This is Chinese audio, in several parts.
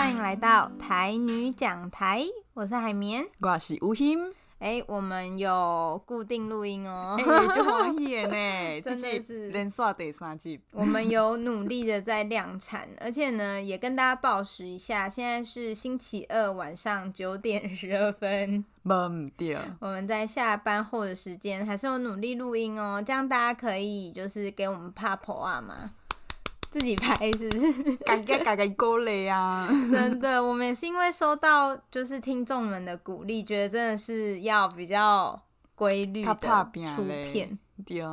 欢迎来到台女讲台，我是海绵，我是吴昕。哎，我们有固定录音哦，哎，就欢喜呢，真的是连刷第三集。我们有努力的在量产，而且呢，也跟大家报时一下，现在是星期二晚上九点十二分。懵掉。我们在下班后的时间还是有努力录音哦，这样大家可以就是给我们拍婆啊嘛。自己拍是不是？嘎嘎嘎嘎够累啊！真的，我们也是因为收到就是听众们的鼓励，觉得真的是要比较规律的出片，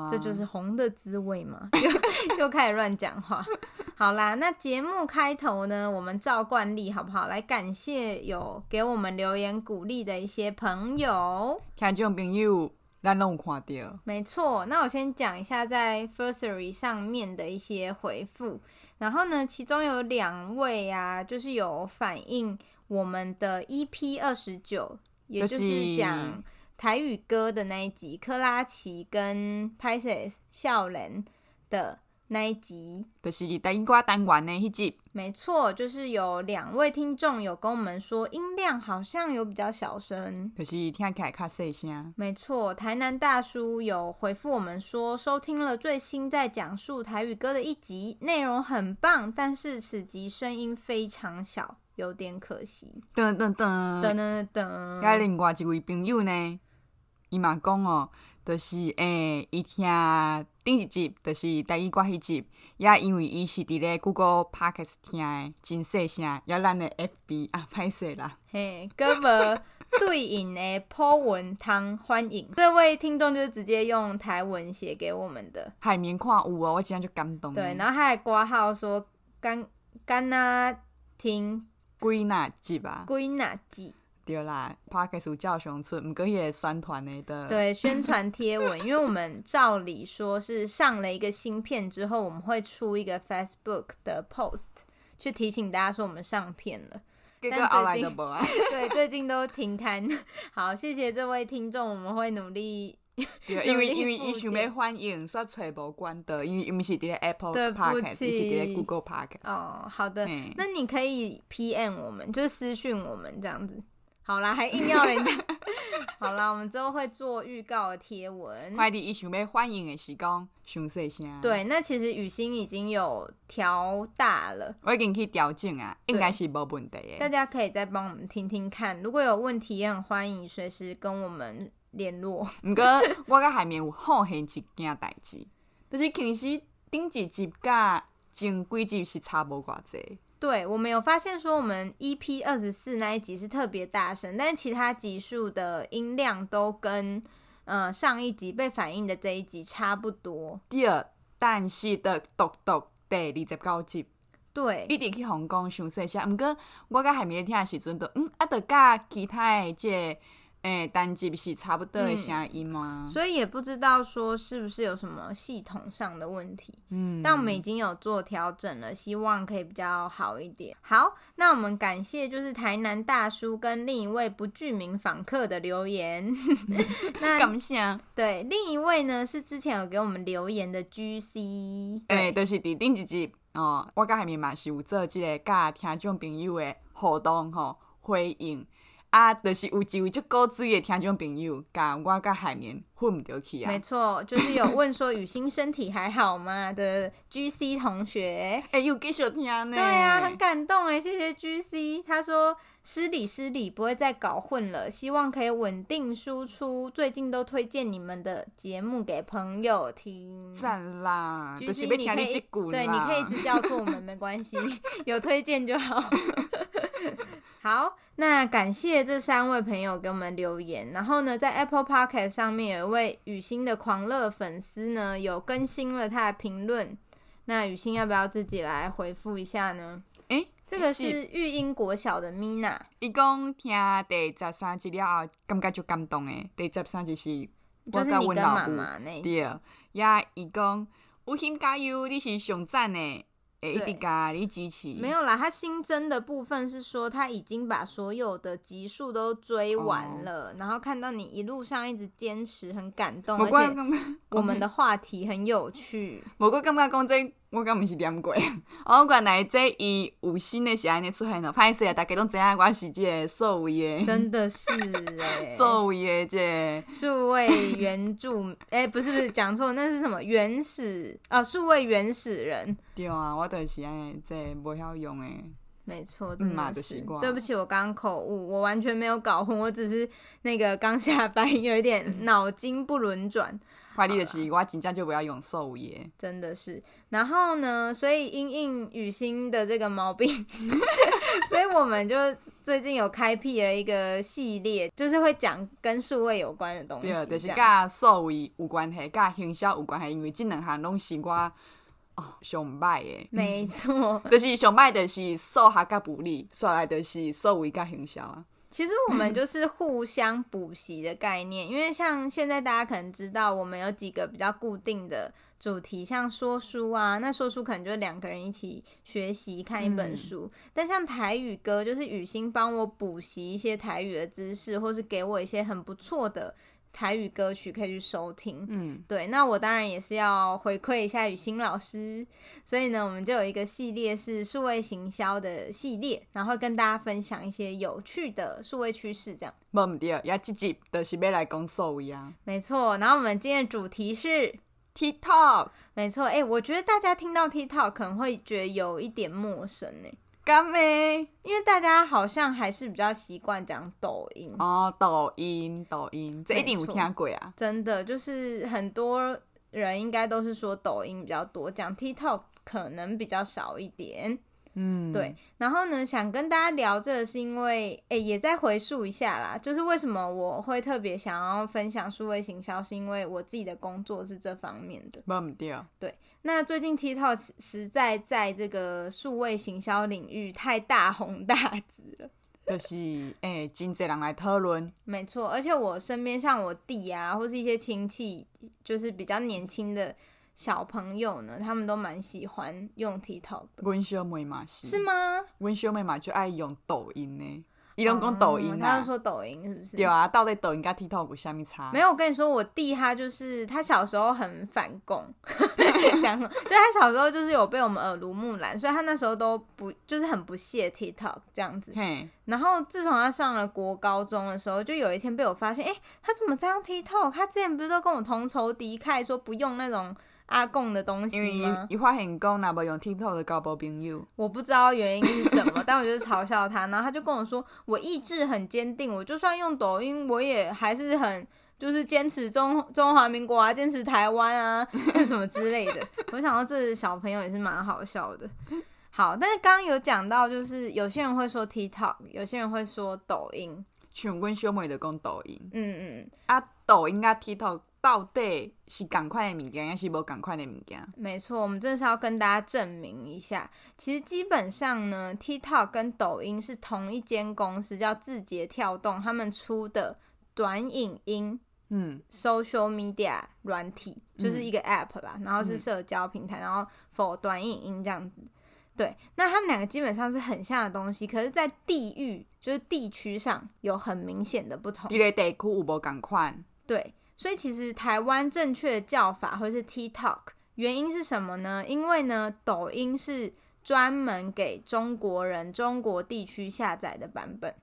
这就是红的滋味嘛。又又开始乱讲话。好啦，那节目开头呢，我们照惯例好不好？来感谢有给我们留言鼓励的一些朋友，听众朋友。咱拢有看到，没错。那我先讲一下在 Firstory 上面的一些回复，然后呢，其中有两位啊，就是有反映我们的 EP 二十九，也就是讲台语歌的那一集，珂拉奇跟 Paises 笑脸的。那一集就是第一挂单元的那一集，没错，就是有两位听众有跟我们说音量好像有比较小声，可是听起来较细声。没错，台南大叔有回复我们说，收听了最新在讲述台语歌的一集，内容很棒，但是此集声音非常小，有点可惜。噔噔噔噔噔噔，还另外一位朋友呢，伊嘛讲哦。就是诶，伊、欸、听顶一集，就是第一挂迄集，也因为伊是伫咧 Google Podcast 听诶，真细声，也咱诶 FB 啊，歹势啦。嘿，搁无对应诶普文通欢迎，这位听众就是直接用台文写给我们的。海绵看有哦，我真正就感动。对，然后他还挂号说，干干呐听几哪集吧？几哪集？对啦，Podcast 叫熊村，毋过迄个宣传的的。对，宣传贴文，因为我们照理说是上了一个新片之后，我们会出一个 Facebook 的 post 去提醒大家说我们上片了。但最近 对最近都停刊。好，谢谢这位听众，我们会努力。对，因为因为伊想要欢迎，煞揣无关的，因为伊毋是伫 Apple Podcast，伊是伫 Google Podcast。哦，好的，那你可以 PM 我们，就是私讯我们这样子。好啦，还硬要人家。好啦，我们之后会做预告的贴文。快递一想要欢迎的时光，熊细声。对，那其实雨欣已经有调大了，我已经去调整啊，应该是没问题的。大家可以再帮我们听听看，如果有问题也很欢迎随时跟我们联络。唔过我甲海绵有好现一件代志，就是其实顶一集甲前几集是差无偌济。对，我们有发现说，我们 EP 二十四那一集是特别大声，但是其他集数的音量都跟呃上一集被反映的这一集差不多。第二，但是的独独第二十九集，对，一直去红讲详细些。毋过我甲海绵听的时阵，都嗯啊，得甲其他的这个。哎，单机不是差不多的声音吗？所以也不知道说是不是有什么系统上的问题。嗯，但我们已经有做调整了，希望可以比较好一点。好，那我们感谢就是台南大叔跟另一位不具名访客的留言。那感谢。对，另一位呢是之前有给我们留言的 GC。哎，就是第顶一集哦，我甲海面嘛是有做这个甲听众朋友的互动吼回应。啊，就是有一位足古锥的听众朋友，甲我甲海绵混唔着去啊。没错，就是有问说雨欣身体还好吗的 GC 同学。哎、欸，有继续听呢。对啊，很感动哎，谢谢 GC。他说失礼失礼，不会再搞混了，希望可以稳定输出。最近都推荐你们的节目给朋友听。赞啦！GC 你可以对，你可以一直叫错我们没关系，有推荐就好。好，那感谢这三位朋友给我们留言。然后呢，在 Apple Podcast 上面有一位雨欣的狂热粉丝呢，有更新了他的评论。那雨欣要不要自己来回复一下呢？诶、欸，这个是育英国小的 Mina，伊讲听第十三集了后，感觉就感动诶。第十三集是就是你跟妈妈那一集，也伊讲吴欣加油，你是上赞诶。哎，一直咖喱机器没有啦。他新增的部分是说，他已经把所有的集数都追完了，哦，然后看到你一路上一直坚持，很感动。而且我们的话题很有趣。我过刚刚讲这我敢毋是点过，我 原来这伊有新的是安尼出现咯。歹势啊，大家拢知影我是这个数位的，真的是哎，数位的这数位原住，诶、欸，不是不是，讲错，那是什么原始啊？数位原始人。对啊，我就是安尼，这无晓用的。没错，真的是。对不起，我刚刚口误，我完全没有搞混，我只是那个刚下班，有一点脑筋不轮转。快递的是我真正就不要用兽耶，真的是。然后呢，所以因应雨欣的这个毛病，所以我们就最近有开辟了一个系列，就是会讲跟数位有关的东西。对，就是跟数位有关系，跟行销有关系，因为这两项拢是我哦上歹的。没错，就是上歹的是数学跟物理，刷来的是数位跟行销啊。其实我们就是互相补习的概念，因为像现在大家可能知道，我们有几个比较固定的主题，像说书啊，那说书可能就两个人一起学习看一本书，嗯、但像台语歌，就是雨欣帮我补习一些台语的知识，或是给我一些很不错的。台语歌曲可以去收听，嗯，对，那我当然也是要回馈一下雨欣老师，所以呢，我们就有一个系列是数位行销的系列，然后跟大家分享一些有趣的数位趋势，这样。没问题，也这集就是要来讲数位啊。没错，然后我们今天的主题是 TikTok，没错，哎、欸，我觉得大家听到 TikTok 可能会觉得有一点陌生呢。干咩？因为大家好像还是比较习惯讲抖音哦，抖音，抖音，这一定有听过啊！真的，就是很多人应该都是说抖音比较多，讲 TikTok 可能比较少一点。嗯，对。然后呢，想跟大家聊这个，是因为，哎，也再回溯一下啦，就是为什么我会特别想要分享数位行销，是因为我自己的工作是这方面的。忘不掉。对。那最近 TikTok 实在在这个数位行销领域太大红大紫了，就是哎，真侪人来讨论。没错，而且我身边像我弟啊，或是一些亲戚，就是比较年轻的。小朋友呢，他们都蛮喜欢用 TikTok 的。妹嘛是？是吗？妹嘛就爱用抖音呢。伊拢讲抖音啊，他就说抖音是不是？对啊，到底抖音跟 TikTok 有啥物差？没有，我跟你说，我弟他就是他小时候很反共，讲什么？就他小时候就是有被我们耳濡目染，所以他那时候都不就是很不屑 TikTok 这样子。然后自从他上了国高中的时候，就有一天被我发现，哎、欸，他怎么在用 TikTok？他之前不是都跟我同仇敌忾，说不用那种。阿贡的东西吗？伊发现讲，若无用 TikTok 的交无朋友。我不知道原因是什么，但我就是嘲笑他，然后他就跟我说，我意志很坚定，我就算用抖音，我也还是很就是坚持中中华民国啊，坚持台湾啊，什么之类的。我想到这小朋友也是蛮好笑的。好，但是刚刚有讲到，就是有些人会说 TikTok，有些人会说抖音。像阮小妹就讲抖音。嗯嗯，啊，抖音啊 TikTok。到底是赶快的物件，还是无赶快的物件？没错，我们这是要跟大家证明一下，其实基本上呢，TikTok 跟抖音是同一间公司，叫字节跳动，他们出的短影音，嗯，social media 软体，就是一个 app 啦，嗯、然后是社交平台，然后 for 短影音这样子。对，那他们两个基本上是很像的东西，可是，在地域就是地区上有很明显的不同。一个地区有无同款？对。所以其实台湾正确的叫法会是 TikTok，原因是什么呢？因为呢，抖音是专门给中国人、中国地区下载的版本。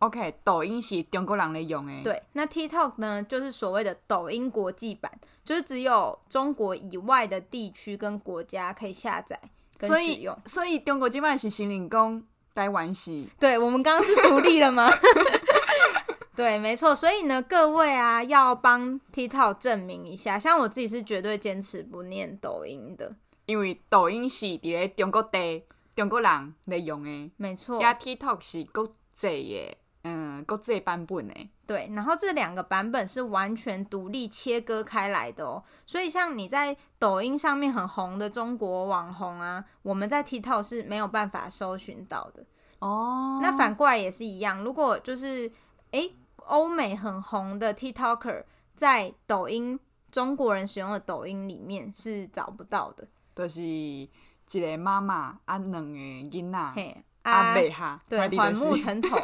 OK，抖音是中国人来用诶。对，那 TikTok 呢，就是所谓的抖音国际版，就是只有中国以外的地区跟国家可以下载跟使用。所以，所以中国这边是行领工台湾是？对，我们刚刚是独立了吗？对，没错，所以呢，各位啊，要帮 TikTok 证明一下，像我自己是绝对坚持不念抖音的，因为抖音是伫咧中国地中国人在用的，没错，呀，TikTok 是国际的，嗯，国际版本的，对，然后这两个版本是完全独立切割开来的哦，所以像你在抖音上面很红的中国网红啊，我们在 TikTok 是没有办法搜寻到的。哦，那反过来也是一样，如果就是诶。欧美很红的 TikToker 在抖音，中国人使用的抖音里面是找不到的。就是一个妈妈啊，两个囡仔，嘿，啊，贝哈，对，反目成 仇，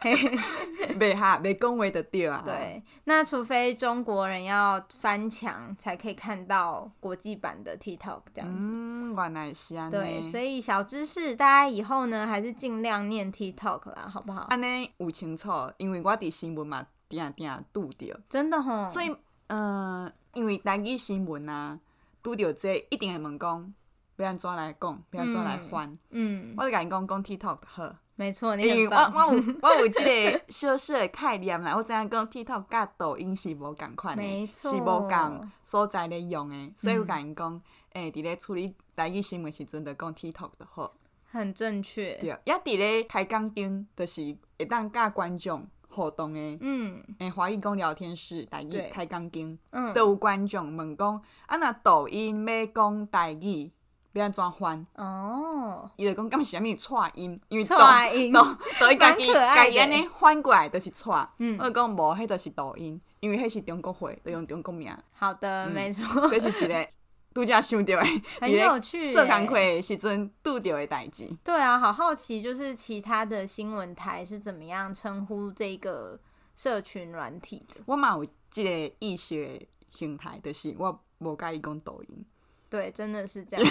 袂哈袂讲话就对啊。对，那除非中国人要翻墙，才可以看到国际版的 TikTok 这样子。嗯，原来是安尼。对，所以小知识，大家以后呢，还是尽量念 TikTok 啦，好不好？安尼有清楚，因为我伫新闻嘛，定定拄着。真的吼。所以，嗯、呃，因为台语新闻啊，拄着这一定会问讲。要安怎来讲？要安怎来翻？嗯，我就甲因讲讲 TikTok 好，没错，因为我我有 我有即个小小的概念啦。我知影讲 TikTok 甲抖音是无共款的，是无共所在咧用的，所以我甲因讲，诶、欸，伫咧处理台语新闻时阵，就讲 TikTok 就好，很正确。对，也伫咧开讲顶，就是会当甲观众互动的。嗯，诶，华语讲聊天室台语开讲顶，嗯，都有观众问讲，啊，那抖音要讲台语。要安怎翻？哦，伊就讲敢是啥物错音，因为抖音抖抖音家己家己安尼翻过来都是错。嗯，我讲无，迄都是抖音，因为迄是中国话，就用中国名。好的，没错。这是一个 度假想到的，很有趣。做工课时阵拄着的代志。对啊，好好奇，就是其他的新闻台是怎么样称呼这个社群软体的？我嘛有即个意识形态，就是我无介意讲抖音。对，真的是这样。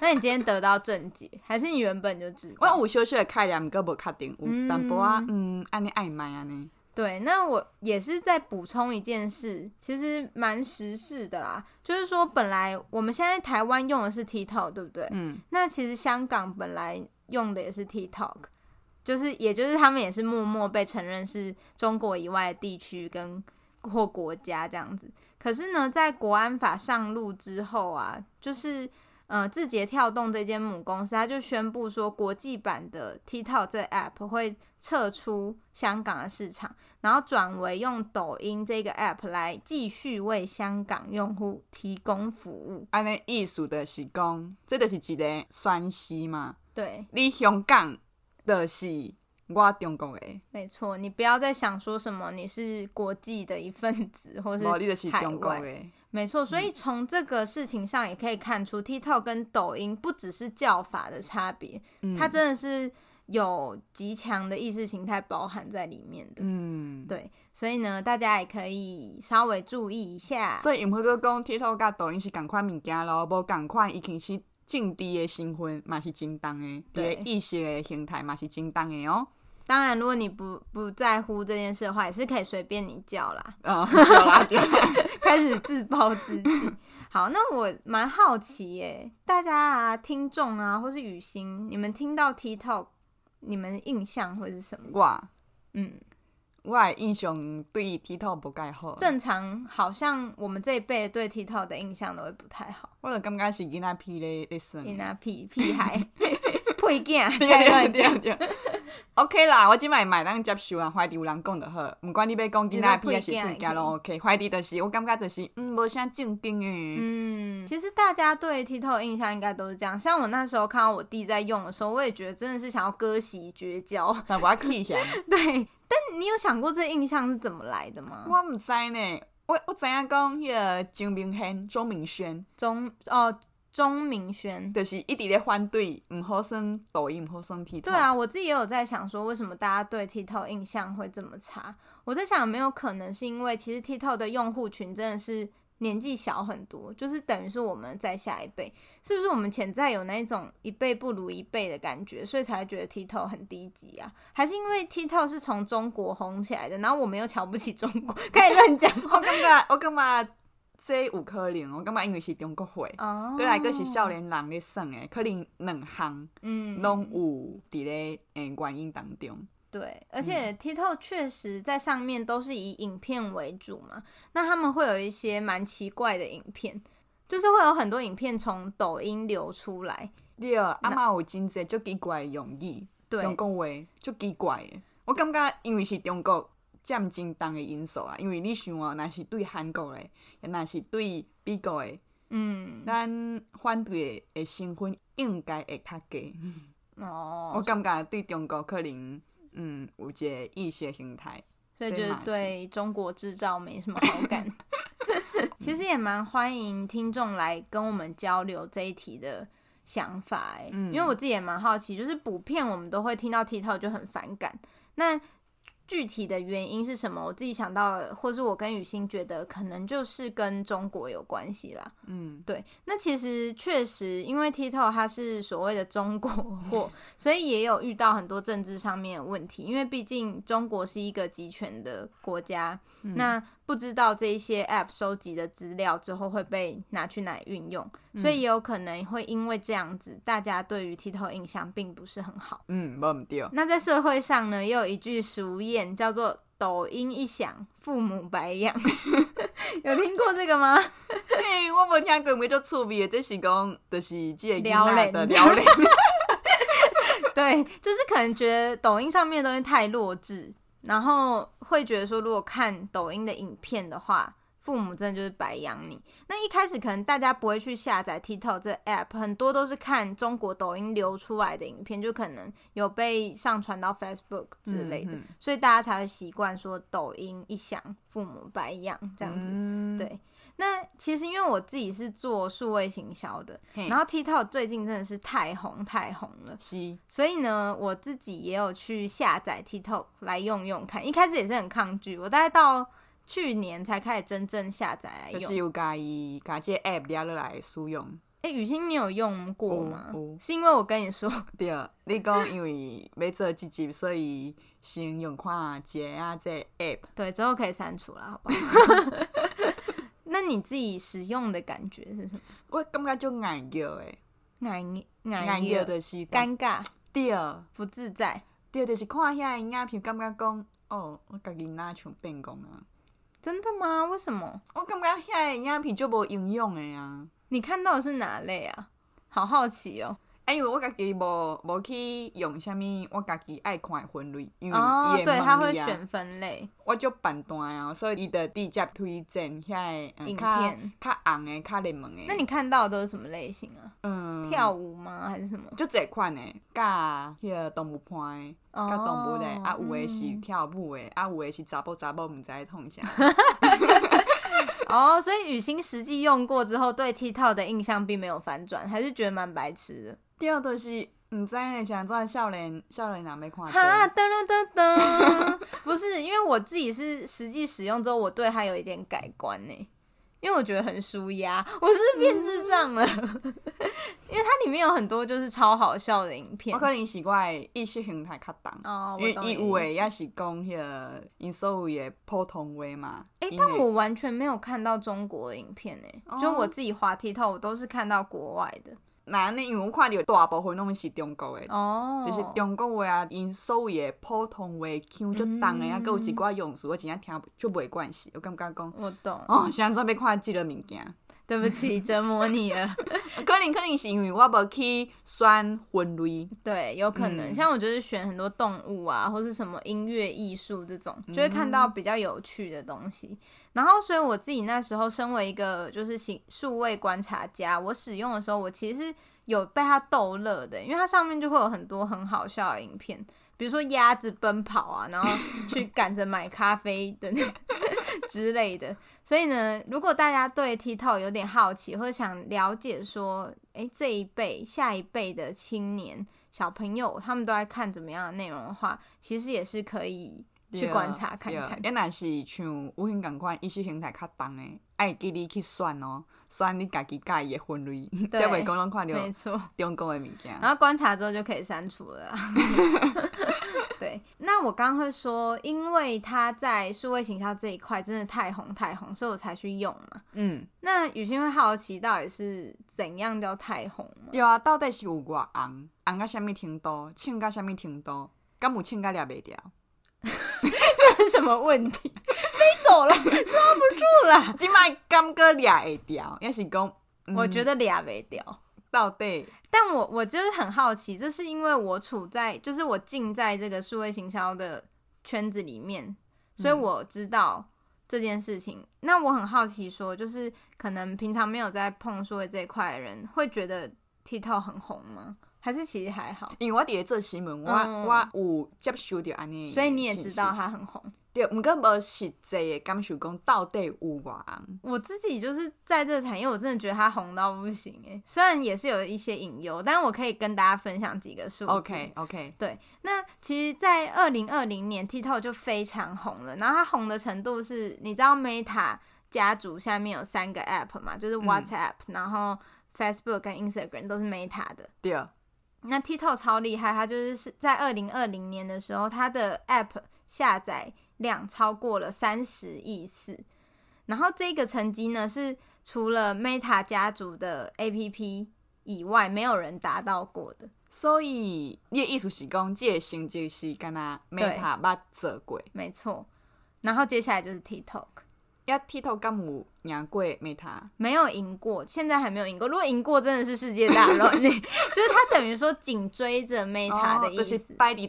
那你今天得到正解，还是你原本就知道？我有小小的概念，阁无确定。有淡薄啊，嗯，安尼暧昧安尼。对，那我也是在补充一件事，其实蛮时事的啦。就是说，本来我们现在台湾用的是 TikTok，对不对？嗯。那其实香港本来用的也是 TikTok，就是也就是他们也是默默被承认是中国以外的地区跟或国家这样子。可是呢，在国安法上路之后啊，就是呃，字节跳动这间母公司，它就宣布说，国际版的 TikTok 这 app 会撤出香港的市场，然后转为用抖音这个 app 来继续为香港用户提供服务。安尼意思的是讲，这就是一个宣示嘛。对，你香港的是。我中国诶，没错，你不要再想说什么你是国际的一份子，或是海外，没错。所以从这个事情上也可以看出，嗯，TikTok 跟抖音不只是叫法的差别，嗯，它真的是有极强的意识形态包含在里面的。嗯，对，所以呢，大家也可以稍微注意一下。所以唔会阁讲 TikTok 甲抖音是同款物件咯，无同款，已经是政治的新婚嘛是正当的，对，意识的形态嘛是正当的哦。当然，如果你不不在乎这件事的话，也是可以随便你叫啦。嗯，叫啦，叫啦，开始自暴自弃。好，那我蛮好奇耶，大家啊，听众啊，或是雨欣，你们听到 TikTok，你们的印象会是什么？哇，嗯，我的印象对 TikTok 不太好。正常，好像我们这一辈对 TikTok 的印象都会不太好。我就感觉是囡仔屁咧咧耍，囡仔屁屁孩，屁囝，开乱讲。OK 啦，我即摆买当接受啊，怀疑有人讲就好，毋管你要讲囡仔屁还是屁囝拢 OK。怀疑就是，我感觉就是，嗯，无啥正经诶。嗯，其实大家对 TikTok 的印象应该都是这样。像我那时候看到我弟在用的时候，我也觉得真的是想要割席绝交。那我要 key 一下。对，但你有想过这印象是怎么来的吗？我毋知呢，我我知影讲迄个钟明轩、钟明轩、钟哦。钟明轩就是一直在反对，唔好算抖音，唔好算 TikTok。对啊，我自己也有在想说，为什么大家对 TikTok 印象会这么差？我在想，有没有可能是因为其实 TikTok 的用户群真的是年纪小很多，就是等于是我们在下一辈，是不是我们潜在有那种一辈不如一辈的感觉，所以才觉得 TikTok 很低级啊？还是因为 TikTok 是从中国红起来的，然后我们又瞧不起中国，可以乱讲？我感觉，我感觉。这有可能，我感觉因为是中国话，过来个是少年人咧耍诶，可能两项嗯拢有伫咧诶原因当中。对，而且 TikTok 确实在上面都是以影片为主嘛，那他们会有一些蛮奇怪的影片，就是会有很多影片从抖音流出来。对，啊嘛有真济足奇怪的用语，中国话足奇怪诶，我感觉因为是中国。占真重的因素啦，因为你想哦，若是对韩国的，若是对美国的，嗯，咱反对的身份应该会较低。哦，我感觉对中国可能，嗯，有一个意识形态，所以就是对中国制造没什么好感。其实也蛮欢迎听众来跟我们交流这一题的想法，哎，嗯，因为我自己也蛮好奇，就是补片我们都会听到 TikTok 就很反感，那。具体的原因是什么？我自己想到了，或是我跟雨欣觉得可能就是跟中国有关系啦。嗯，对。那其实确实，因为 TikTok 它是所谓的中国货，所以也有遇到很多政治上面的问题。因为毕竟中国是一个集权的国家，嗯、那不知道这一些 App 收集的资料之后会被拿去哪里运用，嗯、所以也有可能会因为这样子，大家对于 TikTok 印象并不是很好。嗯，没对。那在社会上呢，也有一句俗谚。叫做抖音一响，父母白养，有听过这个吗？嘿，我没听过，没就趣味的，这是讲，就是这个撩人的撩人。对，就是可能觉得抖音上面的东西太弱智，然后会觉得说，如果看抖音的影片的话。父母真的就是白养你。那一开始可能大家不会去下载 TikTok 这 app，很多都是看中国抖音流出来的影片，就可能有被上传到 Facebook 之类的，嗯、所以大家才会习惯说抖音一响，父母白养这样子。嗯、对。那其实因为我自己是做数位行销的，然后 TikTok 最近真的是太红太红了，是所以呢，我自己也有去下载 TikTok 来用用看。一开始也是很抗拒，我大概到。去年才开始真正下载来用，就是有家己家这 app 抓落来使用。哎、欸，雨欣，你有用过吗？是因为我跟你说，对，你讲因为没做几集，所以先用看这啊这 app。对，之后可以删除了，好不好？那你自己使用的感觉是什么？我感觉就难叫诶，难难叫的是尴尬，对，不自在，对，就是看遐影片，感觉讲哦，我家己哪像变工啊。真的吗？为什么？我感觉遐影片就无营养的呀。你看到的是哪类啊？好好奇哦。哎，因为我家己无无去用啥物，我家己爱看的分类，因为哦，也对，他会选分类。我就判断啊，所以伊的直接推荐遐个影片，较红的、较热门的。那你看到的都是什么类型啊？嗯，跳舞吗？还是什么？就这款的，甲迄个动物片的。甲动物的，啊有的是跳舞的，啊有的是查甫查某，毋知在创啥。哦，所以雨欣实际用过之后，对 TikTok 的印象并没有反转，还是觉得蛮白痴的。第二个是毋知呢，像做少年少年人没看。哈，噔噔噔噔，不是，因为我自己是实际使用之后，我对它有一点改观呢。因为我觉得很舒压，我是不是变智障了？嗯、因为它里面有很多就是超好笑的影片。我可能是我的意识形态较重，哦、因为伊有诶也是讲迄个因所有的普通话嘛。诶、欸，但我完全没有看到中国的影片诶，哦、就我自己滑 TikTok，我都是看到国外的。那呢？因为我看到大部分拢是中国的，oh. 就是中国话啊，因所有的普通话腔就重的啊，搁、嗯、有一寡用词我真正听就袂惯势，我感觉讲，我懂。哦，现在准备看这个物件。对不起，折磨你了。可能可能是因为我无去选分类。对，有可能。嗯、像我就是选很多动物啊，或是什么音乐艺术这种，就会看到比较有趣的东西。嗯、然后，所以我自己那时候身为一个就是行数位观察家，我使用的时候，我其实是有被它逗乐的，因为它上面就会有很多很好笑的影片。比如说鸭子奔跑啊，然后 去赶着买咖啡的那 之类的。所以呢，如果大家对 TikTok 有点好奇，或者想了解说，诶，这一辈、下一辈的青年小朋友他们都在看怎么样的内容的话，其实也是可以去观察看看。原来是像有形共款意识形态较重的，爱记你去选哦，选你家己介意的分类，才袂讲拢看到没错中国的物件。然后观察之后就可以删除了。对，那我刚刚会说，因为他在数位行销这一块真的太红太红，所以我才去用嘛。嗯，那雨欣会好奇到底是怎样叫太红吗？对啊，到底是有偌红，红到什么程度，唱到什么程度，敢有唱到抓袂掉？这是什么问题？飞走了，抓不住了。今麦刚哥俩会掉，也是讲，嗯、我觉得俩没掉。到底，但我我就是很好奇，这是因为我处在，就是我进在这个数位行销的圈子里面，所以我知道这件事情。嗯、那我很好奇，说就是可能平常没有在碰数位这一块的人，会觉得 TikTok 很红吗？还是其实还好？因为我底下做新闻，我、嗯、我有接收到安尼，所以你也知道他很红。对，毋过无实际的感受讲到底有偌红。我自己就是在这个产业，我真的觉得它红到不行诶。虽然也是有一些隐忧，但我可以跟大家分享几个数字。OK OK。对，那其实，在二零二零年，TikTok 就非常红了。然后它红的程度是，你知道 Meta 家族下面有三个 App 嘛，就是 WhatsApp，、嗯、然后 Facebook 跟 Instagram 都是 Meta 的。对啊。那 TikTok 超厉害，它就是是在二零二零年的时候，它的 App 下载量超过了三十亿次，然后这个成绩呢是除了 Meta 家族的 APP 以外，没有人达到过的。所以你的意思是讲，这个成绩是跟他 Meta 捌做过，没错。然后接下来就是 TikTok。呀，TikTok 敢有赢过 Meta？没有赢过，现在还没有赢过。如果赢过，真的是世界大乱。就是他等于说紧追着 Meta 的意思。哦，就是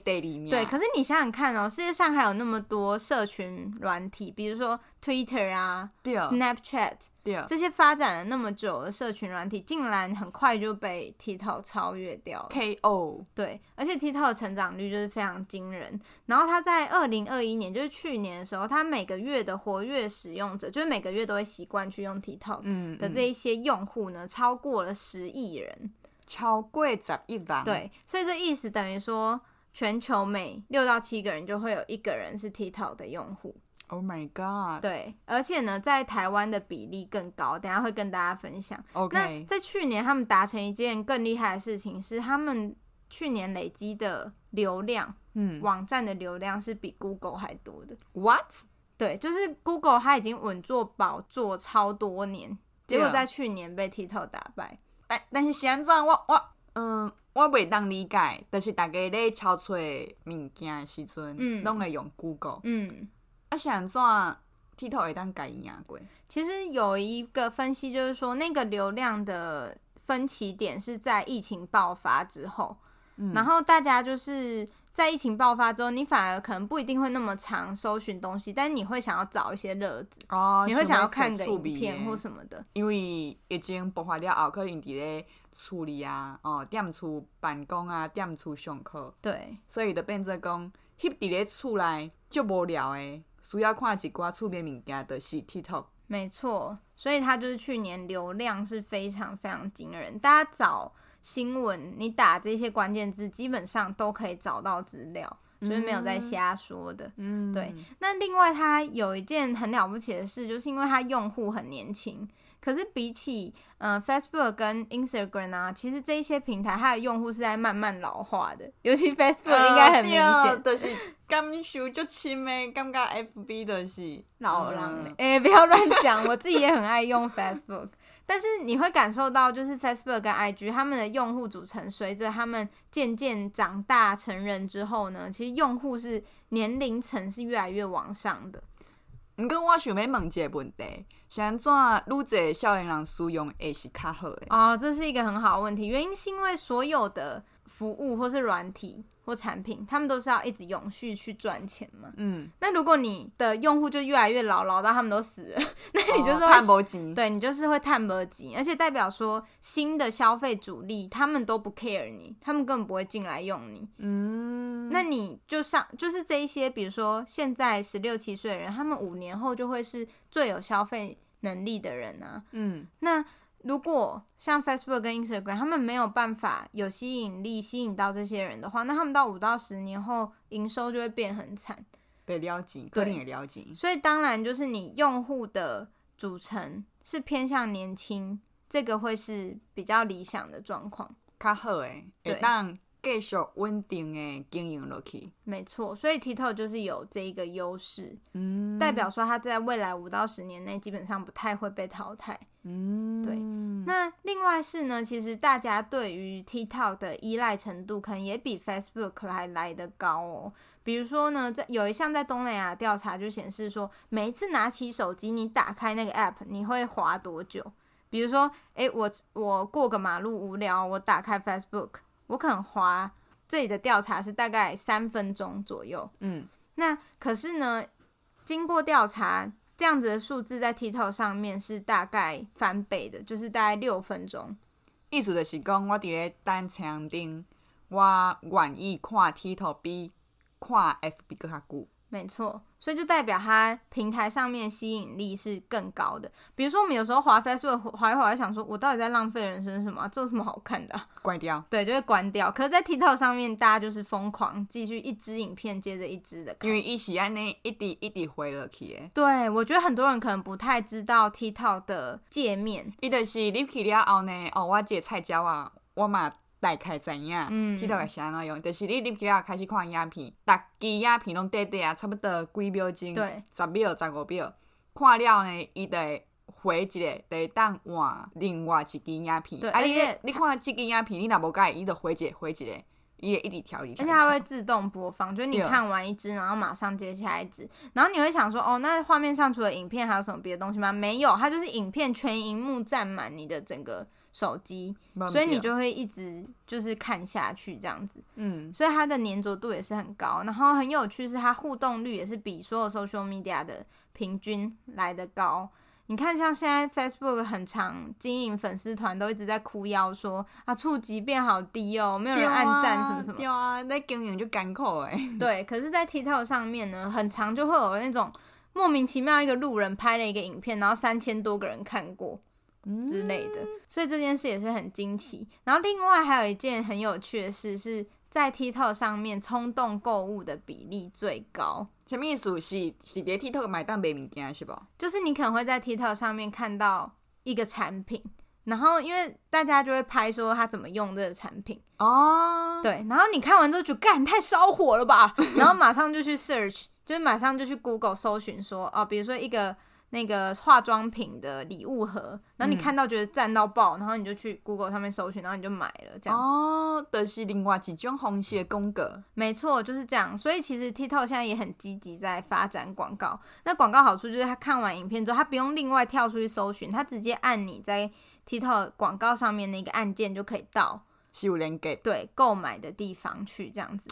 day 里面。对，可是你想想看哦，世界上还有那么多社群软体，比如说 Twitter 啊，Snapchat。这些发展了那么久的社群软体，竟然很快就被 TikTok 超越掉了。KO 对，而且 TikTok 的成长率就是非常惊人。然后他在二零二一年，就是去年的时候，他每个月的活跃使用者，就是每个月都会习惯去用 TikTok 的这一些用户呢，嗯嗯、超过了十亿人，超过十亿人。对，所以这意思等于说，全球每六到七个人就会有一个人是 TikTok 的用户。Oh my god！对，而且呢，在台湾的比例更高，等下会跟大家分享。OK，那在去年他们达成一件更厉害的事情，是他们去年累积的流量，嗯，网站的流量是比 Google 还多的。What？对，就是 Google 它已经稳坐宝座超多年，结果在去年被 TikTok 打败。但但是现在我我嗯，我未当理解，就是大家咧敲出物件的时阵，嗯，拢会用 Google，嗯。啊，是安怎 TikTok 会当改赢过？其实有一个分析，就是说那个流量的分歧点是在疫情爆发之后，嗯、然后大家就是在疫情爆发之后，你反而可能不一定会那么常搜寻东西，但是你会想要找一些乐子哦，你会想要看个影片或什么的。因为已经爆发了后，可能伫咧处理啊，哦，踮厝办公啊，踮厝上课，对，所以就变做讲，翕伫咧厝内就无聊诶。需要看一寡出名物件的是 TikTok，没错，所以它就是去年流量是非常非常惊人。大家找新闻，你打这些关键字，基本上都可以找到资料，就是没有在瞎说的。嗯，对。那另外，它有一件很了不起的事，就是因为它用户很年轻。可是比起嗯、呃、Facebook 跟 Instagram 啊，其实这一些平台它的用户是在慢慢老化的，尤其 Facebook 应该很明显，呃、就是感受就亲诶，感觉 FB 的是老人诶、嗯欸，不要乱讲，我自己也很爱用 Facebook，但是你会感受到，就是 Facebook 跟 IG 他们的用户组成，随着他们渐渐长大成人之后呢，其实用户是年龄层是越来越往上的。毋过我想要问一个问题，是安怎愈济少年人使用会是较好诶？哦，这是一个很好的问题，原因是因为所有的服务或是软体。或产品，他们都是要一直永续去赚钱嘛。嗯，那如果你的用户就越来越老，老到他们都死了，那你就是会探不及。对，你就是会碳波及，而且代表说新的消费主力他们都不 care 你，他们根本不会进来用你。嗯，那你就上就是这一些，比如说现在十六七岁的人，他们五年后就会是最有消费能力的人啊。嗯，那。如果像 Facebook 跟 Instagram，他们没有办法有吸引力吸引到这些人的话，那他们到五到十年后营收就会变很惨。被撩紧，个人也撩紧。所以当然就是你用户的组成是偏向年轻，这个会是比较理想的状况。卡好诶，对。继续稳定的经营落去，没错，所以 TikTok 就是有这一个优势，嗯，代表说它在未来五到十年内基本上不太会被淘汰，嗯，对。那另外是呢，其实大家对于 TikTok 的依赖程度可能也比 Facebook 还来得高哦。比如说呢，在有一项在东南亚调查就显示说，每一次拿起手机，你打开那个 App，你会滑多久？比如说，诶，我我过个马路无聊，我打开 Facebook。我可能滑这里的调查是大概三分钟左右，嗯，那可是呢，经过调查，这样子的数字在 TikTok 上面是大概翻倍的，就是大概六分钟。意思就是讲，我伫咧单墙顶，我愿意看 TikTok 比看 FB 更较久。没错，所以就代表它平台上面吸引力是更高的。比如说，我们有时候滑 Facebook 滑一滑，想说我到底在浪费人生什么、啊？这有什么好看的、啊？关掉。对，就会关掉。可是，在 TikTok 上面，大家就是疯狂继续一支影片接着一支的看，因为一起按那一滴一滴回了去。对，我觉得很多人可能不太知道 TikTok 的界面。伊就是你去了后呢，哦，我这个菜椒啊，我嘛。大概知影，TikTok 是安怎用？就是你入去了开始看影片，逐支影片拢短短啊，差不多几秒钟，对，十秒、十五秒，看了呢，伊就会回一个，就会当换另外一支影片。对，啊你，你你看这支影片，你若无介意，伊就回一个，回一个，伊会一直调一直调。而且它会自动播放，就是你看完一支，然后马上接下一支，然后你会想说，哦，那画面上除了影片还有什么别的东西吗？没有，它就是影片全荧幕占满你的整个。手机，所以你就会一直就是看下去这样子，嗯，所以它的粘着度也是很高，然后很有趣是它互动率也是比所有 social media 的平均来的高。你看，像现在 Facebook 很常经营粉丝团都一直在哭腰说啊，触及变好低哦，没有人按赞什么什么。对啊，那经营就干口哎。对，可是，在 TikTok 上面呢，很常就会有那种莫名其妙一个路人拍了一个影片，然后三千多个人看过。之类的，所以这件事也是很惊奇。然后另外还有一件很有趣的事，是在 TikTok 上面冲动购物的比例最高。什么意思？是是在 TikTok 买单买物件是不？就是你可能会在 TikTok 上面看到一个产品，然后因为大家就会拍说他怎么用这个产品哦，对，然后你看完之后就干太烧火了吧，然后马上就去 search，就是马上就去 Google 搜寻说哦，比如说一个。那个化妆品的礼物盒，然后你看到觉得赞到爆，嗯，然后你就去 Google 上面搜寻，然后你就买了，这样哦，都，就是另外一种红色的风格，没错，就是这样。所以其实 TikTok 现在也很积极在发展广告。那广告好处就是他看完影片之后，他不用另外跳出去搜寻，他直接按你在 TikTok 广告上面那个按键就可以到，是有连给，对，购买的地方去这样子。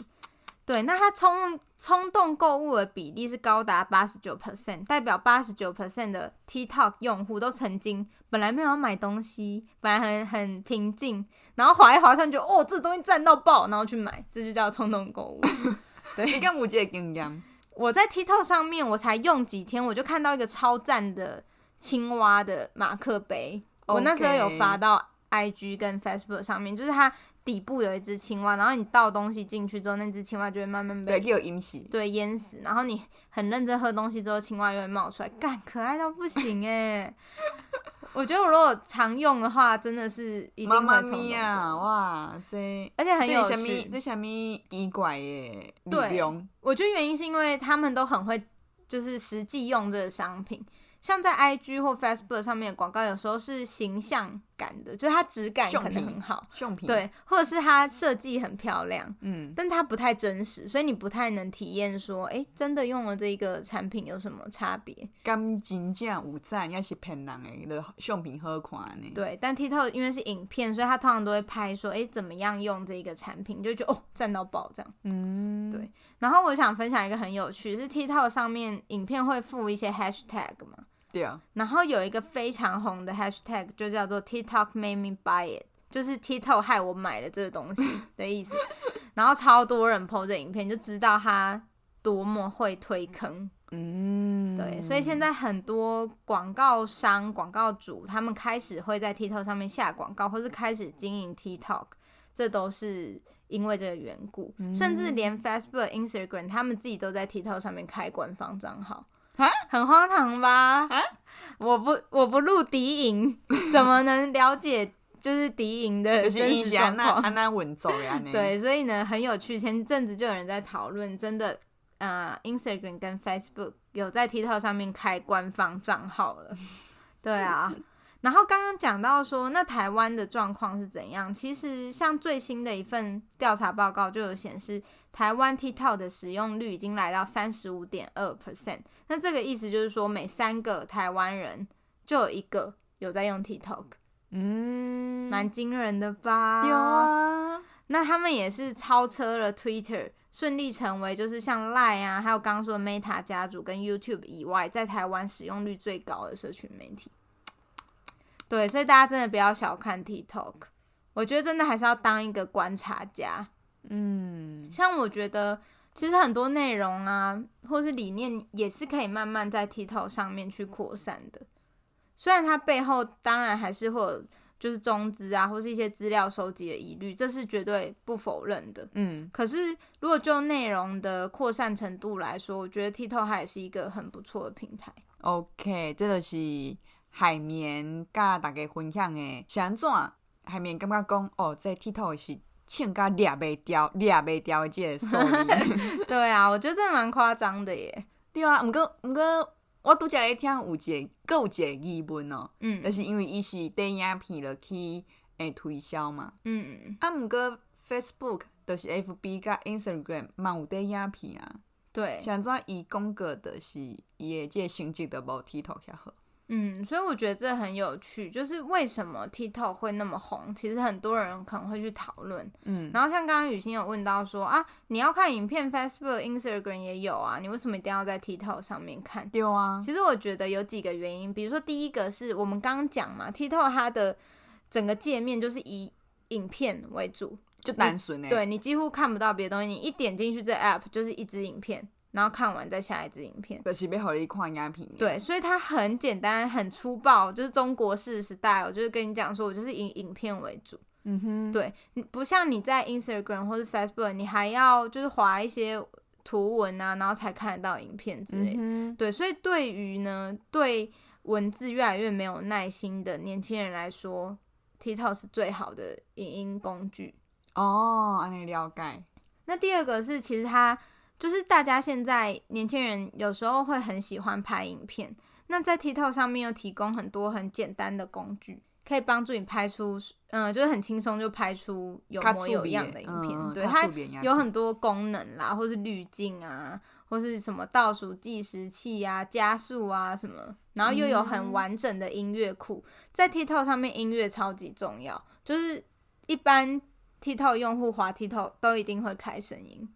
对，那他冲冲动购物的比例是高达八十九 percent，代表八十九 percent 的 TikTok 用户都曾经本来没有要买东西，本来很很平静，然后划一划上就哦，这东西赞到爆，然后去买，这就叫冲动购物。对，你跟我姐经验，我在 TikTok 上面我才用几天，我就看到一个超赞的青蛙的马克杯.我那时候有发到 IG 跟 Facebook 上面，就是它。底部有一只青蛙，然后你倒东西进去之后，那只青蛙就会慢慢被对淹死，对淹死。然后你很认真喝东西之后，青蛙又会冒出来，干可爱到不行哎！我觉得我如果常用的话，真的是一定会冲动啊！哇，这而且很有趣，这什么奇怪耶？对，我觉得原因是因为他们都很会，就是实际用这个商品。像在 IG 或 Facebook 上面的广告，有时候是形象感的，就是它质感可能很好，对，或者是它设计很漂亮，嗯，但它不太真实，所以你不太能体验说，哎、欸，真的用了这个产品有什么差别？感真正有赞，也是骗人的，相片好看呢。对，但 TikTok 因为是影片，所以它通常都会拍说，哎、欸，怎么样用这个产品，就觉得哦，赞到爆这样。嗯，对。然后我想分享一个很有趣，是 TikTok 上面影片会附一些 Hashtag 嘛。然后有一个非常红的 hashtag 就叫做 TikTok made me buy it，就是 TikTok 害我买了这个东西 的意思。然后超多人 po 这影片，就知道他多么会推坑。嗯，对，所以现在很多广告商、广告主他们开始会在 TikTok 上面下广告，或是开始经营 TikTok，这都是因为这个缘故。甚至连 Facebook、Instagram 他们自己都在 TikTok 上面开官方账号。啊，很荒唐吧？啊，我不，我不录敌营，怎么能了解就是敌营的真实状况？对，所以呢，很有趣。前阵子就有人在讨论，真的，呃，Instagram 跟 Facebook 有在 TikTok 上面开官方账号了。对啊。然后刚刚讲到说，那台湾的状况是怎样？其实像最新的一份调查报告就有显示，台湾 TikTok 的使用率已经来到三十五点二 percent。那这个意思就是说，每三个台湾人就有一个有在用 TikTok。嗯，蛮惊人的吧？有啊。那他们也是超车了 Twitter，顺利成为就是像 Line 啊，还有刚刚说的 Meta 家族跟 YouTube 以外，在台湾使用率最高的社群媒体。对，所以大家真的不要小看 TikTok，我觉得真的还是要当一个观察家。嗯，像我觉得其实很多内容啊，或是理念，也是可以慢慢在 TikTok 上面去扩散的。虽然它背后当然还是会有就是中资啊，或是一些资料收集的疑虑，这是绝对不否认的。嗯，可是如果就内容的扩散程度来说，我觉得 TikTok 它也是一个很不错的平台。OK，这个是海绵甲大家分享的，是安怎？海绵感觉讲哦，这 TikTok 是唱甲抓袂掉、抓袂掉的这个。对啊，我觉得这蛮夸张的耶。对啊，毋过毋过。我拄则会听有一个，有一个疑问哦，嗯，就是因为伊是电影片落去诶推销嘛，嗯嗯，啊，毋过 Facebook 就是 FB 甲 Instagram 嘛有电影片啊，对，像怎伊讲过就是伊诶这个成绩都无 TikTok 较好。嗯，所以我觉得这很有趣，就是为什么 TikTok 会那么红？其实很多人可能会去讨论。嗯，然后像刚刚雨欣有问到说啊，你要看影片，Facebook、Instagram 也有啊，你为什么一定要在 TikTok 上面看？有啊，其实我觉得有几个原因，比如说第一个是我们刚刚讲嘛，TikTok 它的整个界面就是以影片为主，就单纯诶，对，你几乎看不到别的东西，你一点进去这 App 就是一支影片。然后看完再下一支影片，就是要给你看影片。对，所以它很简单，很粗暴，就是中国式时代。我就是跟你讲说，我就是以影片为主。嗯哼，对，你不像你在 Instagram 或者 Facebook，你还要就是滑一些图文啊，然后才看得到影片之类。嗯，对，所以对于呢，对文字越来越没有耐心的年轻人来说，TikTok 是最好的影音工具。哦，安尼了解。那第二个是，其实它。就是大家现在年轻人有时候会很喜欢拍影片，那在 TikTok 上面又提供很多很简单的工具，可以帮助你拍出，嗯、呃，就是很轻松就拍出有模有样的影片。嗯、对，它有很多功能啦，或是滤镜啊，或是什么倒数计时器啊、加速啊什么，然后又有很完整的音乐库，在 TikTok 上面音乐超级重要，就是一般 TikTok 用户滑 TikTok 都一定会开声音。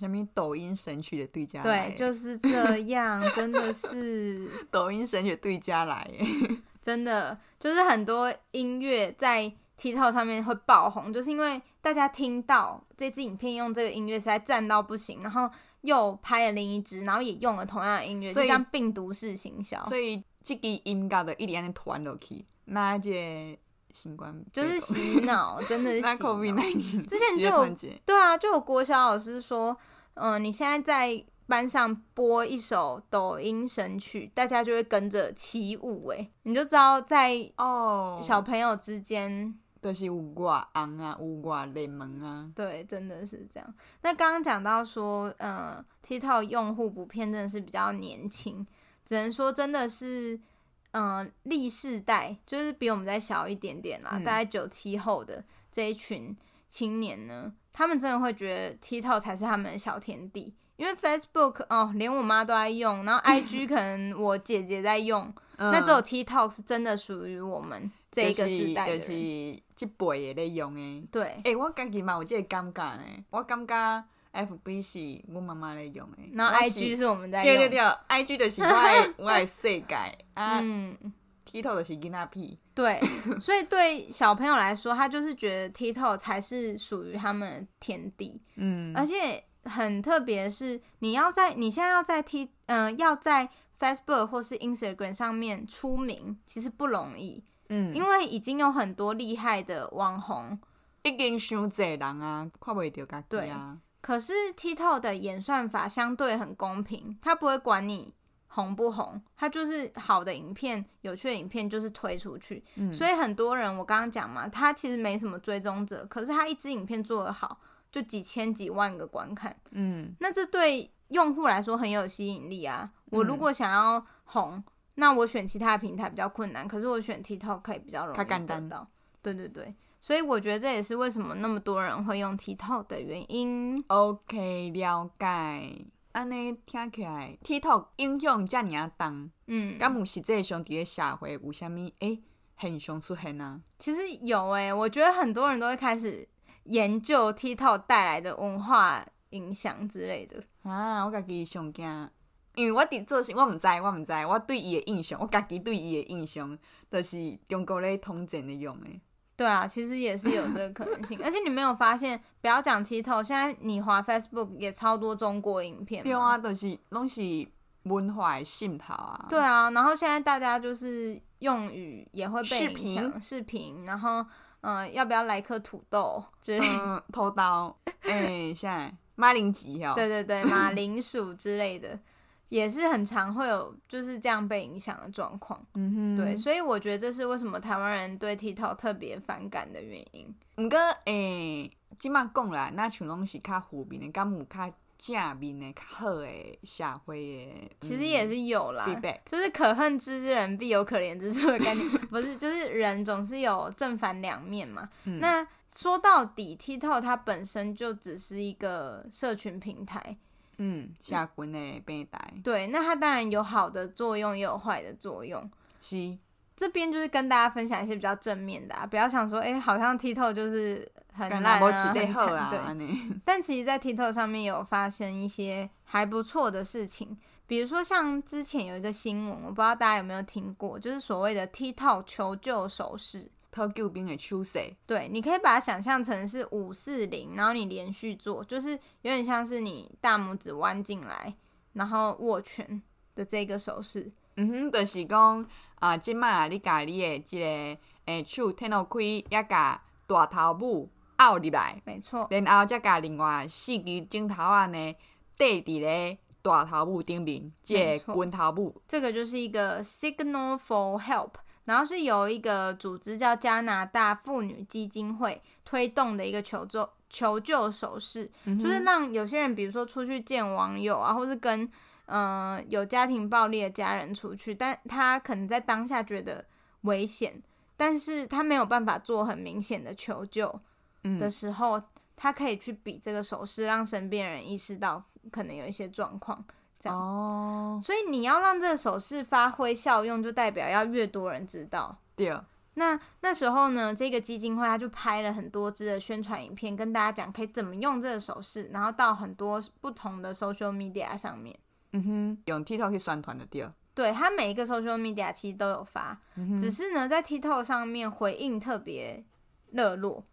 下面抖音神曲的对家来，对，就是这样，真的是。抖音神曲对家来，真的就是很多音乐在 TikTok 上面会爆红，就是因为大家听到这支影片用这个音乐实在赞到不行，然后又拍了另一支，然后也用了同样的音乐，所以这样病毒式行销，所以这个音乐的一点点传落去，那这新冠就是洗脑，真的 是洗脑。之前就有对啊，就有国小老师说，嗯、呃，你现在在班上播一首抖音神曲，大家就会跟着起舞，哎，你就知道在哦小朋友之间都、就是有外红啊，有外热门啊。对，真的是这样。那刚刚讲到说，嗯、呃，TikTok 用户普遍真的是比较年轻，只能说真的是。嗯，历世代就是比我们再小一点点啦，嗯、大概九七后的这一群青年呢，他们真的会觉得 TikTok 才是他们的小天地，因为 Facebook 哦，连我妈都在用，然后 IG 可能我姐姐在用，嗯、那只有 TikTok 是真的属于我们这一个时代的人，就是这辈也在用诶。对，诶、欸，我家己嘛有这个感觉诶，我感觉。F B 是我妈妈在用诶，然后 I G 是我们在用。对对对，I G 就是我的 我的世界啊。嗯，TikTok 就是囡仔屁。对，所以对小朋友来说，他就是觉得 TikTok 才是属于他们的天地。嗯，而且很特别是，你要在你现在要在 T 嗯、呃、要在 Facebook 或是 Instagram 上面出名，其实不容易。嗯，因为已经有很多厉害的网红，已经伤济人啊，看不到家己啊。可是 TikTok 的演算法相对很公平，它不会管你红不红，它就是好的影片、有趣的影片就是推出去。嗯、所以很多人，我刚刚讲嘛，他其实没什么追踪者，可是他一支影片做得好，就几千几万个观看。嗯，那这对用户来说很有吸引力啊。我如果想要红，嗯、那我选其他的平台比较困难，可是我选 TikTok 可以比较容易得到。对对对。所以我觉得这也是为什么那么多人会用 TikTok 的原因。OK，了解。安尼听起来，TikTok 影响这么大，嗯，敢有实际上在个社会有啥物诶现象出现啊？其实有诶、欸，我觉得很多人都会开始研究 TikTok 带来的文化影响之类的。啊，我家己上惊，因为我伫做事，我毋知，我毋知，我对伊的印象，我家己对伊的印象，就是中国咧统战的用诶。对啊，其实也是有这个可能性。而且你没有发现，不要讲 TikTok，现在你滑 Facebook 也超多中国影片。对啊，都、就是拢是文化的渗透啊。对啊，然后现在大家就是用语也会被影响，视频，然后嗯、呃，要不要来颗土豆？就是偷刀，哎、欸，现在马铃薯哦。对对对，马铃薯之类的。也是很常会有就是这样被影响的状况，嗯哼，对，所以我觉得这是为什么台湾人对 TikTok 特别反感的原因。毋过诶，即马讲啦，那像拢是较负面的，敢有较正面的、较好的社会的，其实也是有啦。就是可恨之人必有可怜之处的概念，不是，就是人总是有正反两面嘛。嗯、那说到底，TikTok 它本身就只是一个社群平台。嗯，下滚的平台。对，那它当然有好的作用，也有坏的作用。是，这边就是跟大家分享一些比较正面的啊，不要想说，哎、欸，好像 TikTok 就是很烂啊，很惨啊。对，但其实，在 TikTok 上面有发生一些还不错的事情，比如说像之前有一个新闻，我不知道大家有没有听过，就是所谓的 TikTok 求救手势。讨救兵的手势，对，你可以把它想象成是五四零，然后你连续做，就是有点像是你大拇指弯进来，然后握拳的这个手势。嗯哼，就是讲啊，即马你家你的即、这个诶、欸、手摊落开，也甲大头拇拗入来，没错，然后再甲另外四支镜头啊呢戴伫咧大头部顶面，即个拳头部，这个就是一个 signal for help。然后是由一个组织叫加拿大妇女基金会推动的一个求救求救手势，嗯、就是让有些人，比如说出去见网友啊，或是跟嗯、呃、有家庭暴力的家人出去，但他可能在当下觉得危险，但是他没有办法做很明显的求救的时候，嗯、他可以去比这个手势，让身边人意识到可能有一些状况。哦，所以你要让这个手势发挥效用，就代表要越多人知道。对，那那时候呢，这个基金会他就拍了很多支的宣传影片，跟大家讲可以怎么用这个手势，然后到很多不同的 social media 上面。嗯哼，用 TikTok 去宣传的对。对，他每一个 social media 其实都有发，嗯、只是呢，在 TikTok 上面回应特别热络。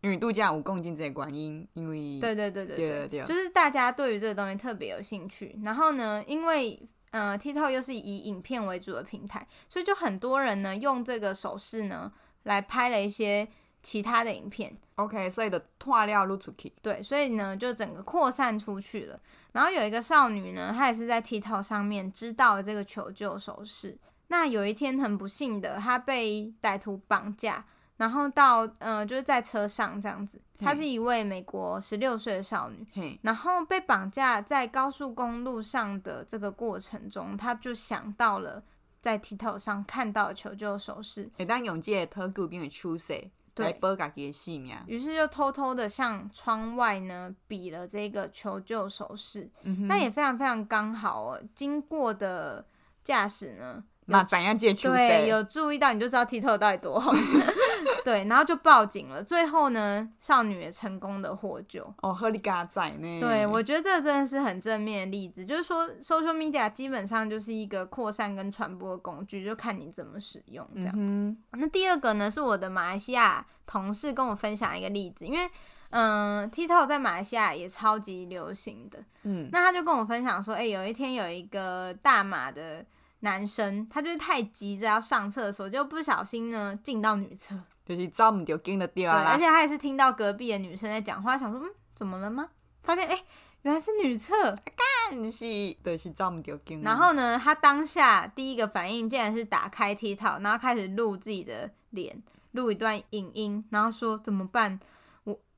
因为度假有共进这个观音，因为对对对对对，就是大家对于这个东西特别有兴趣。然后呢，因为呃，TikTok 又是以影片为主的平台，所以就很多人呢用这个手势呢来拍了一些其他的影片。OK，所以的拓料露出去。对，所以呢就整个扩散出去了。然后有一个少女呢，她也是在 TikTok 上面知道了这个求救手势。那有一天很不幸的，她被歹徒绑架。然后到呃，就是在车上这样子，她是一位美国十六岁的少女，然后被绑架在高速公路上的这个过程中，她就想到了在 TikTok 上看到的求救手势，会当用这个讨救兵的手势来保家己的性命，于是就偷偷的向窗外呢比了这个求救手势，那也非常非常刚好哦，经过的驾驶呢。那怎样借球？对，有注意到你就知道 TikTok 到底多红。对，然后就报警了。最后呢，少女也成功的获救。哦，合理嘎仔呢？对，我觉得这真的是很正面的例子。就是说，social media 基本上就是一个扩散跟传播的工具，就看你怎么使用这样。嗯、那第二个呢，是我的马来西亚同事跟我分享一个例子，因为嗯，TikTok 在马来西亚也超级流行的。嗯，那他就跟我分享说，哎、欸，有一天有一个大马的。男生他就是太急着要上厕所，就不小心呢进到女厕，就是走唔掉进的地方。对，而且他也是听到隔壁的女生在讲话，想说嗯怎么了吗？发现哎、欸、原来是女厕，干是对是走唔掉进。然后呢，他当下第一个反应竟然是打开 TikTok，然后开始录自己的脸，录一段影音，然后说怎么办？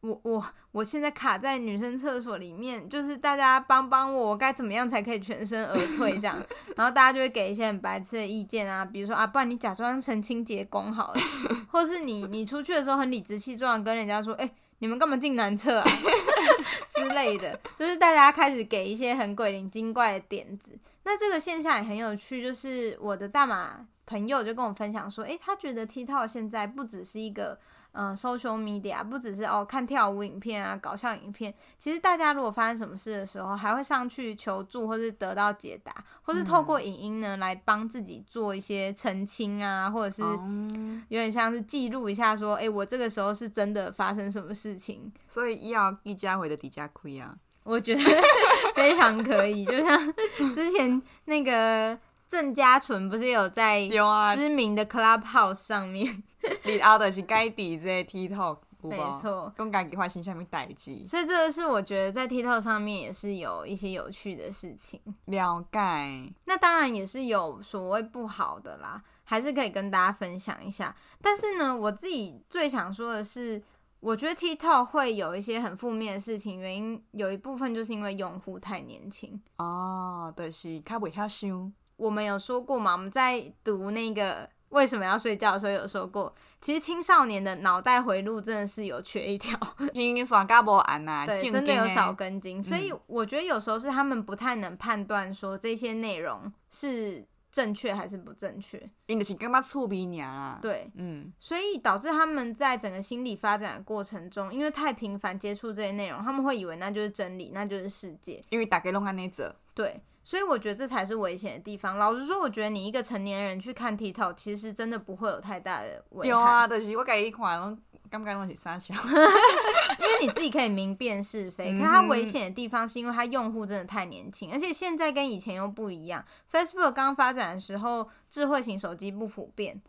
我我我现在卡在女生厕所里面，就是大家帮帮我，我该怎么样才可以全身而退这样？然后大家就会给一些很白痴的意见啊，比如说啊，不然你假装成清洁工好了，或是你你出去的时候很理直气壮跟人家说，哎、欸，你们干嘛进男厕啊 之类的，就是大家开始给一些很鬼灵精怪的点子。那这个现象也很有趣，就是我的大马朋友就跟我分享说，哎、欸，他觉得 TikTok 现在不只是一个。嗯，social media 不只是哦看跳舞影片啊、搞笑影片，其实大家如果发生什么事的时候，还会上去求助，或是得到解答，或是透过影音呢、嗯、来帮自己做一些澄清啊，或者是有点像是记录一下说，哎、欸，我这个时候是真的发生什么事情。所以要一家回的底价亏啊，我觉得 非常可以，就像之前那个。郑家纯不是有在知名的 Clubhouse 上面，你熬的是该底这些 TikTok，没错，公开计划形象面代志，所以这个是我觉得在 TikTok 上面也是有一些有趣的事情。了解，那当然也是有所谓不好的啦，还是可以跟大家分享一下。但是呢，我自己最想说的是，我觉得 TikTok 会有一些很负面的事情，原因有一部分就是因为用户太年轻哦，就是他不晓想。我们有说过嘛？我们在读那个为什么要睡觉的时候有说过，其实青少年的脑袋回路真的是有缺一条，今天耍嘎不安呐，对，真的有少根筋。所以我觉得有时候是他们不太能判断说这些内容是正确还是不正确，因为是干嘛触鼻娘啦？对，嗯，所以导致他们在整个心理发展的过程中，因为太频繁接触这些内容，他们会以为那就是真理，那就是世界，因为大家拢安尼做，对。所以我觉得这才是危险的地方。老实说，我觉得你一个成年人去看 TikTok，其实真的不会有太大的危害。有啊，就是我改一款，刚刚东西三小，因为你自己可以明辨是非。可是它危险的地方是因为它用户真的太年轻，而且现在跟以前又不一样。Facebook 刚发展的时候，智慧型手机不普遍。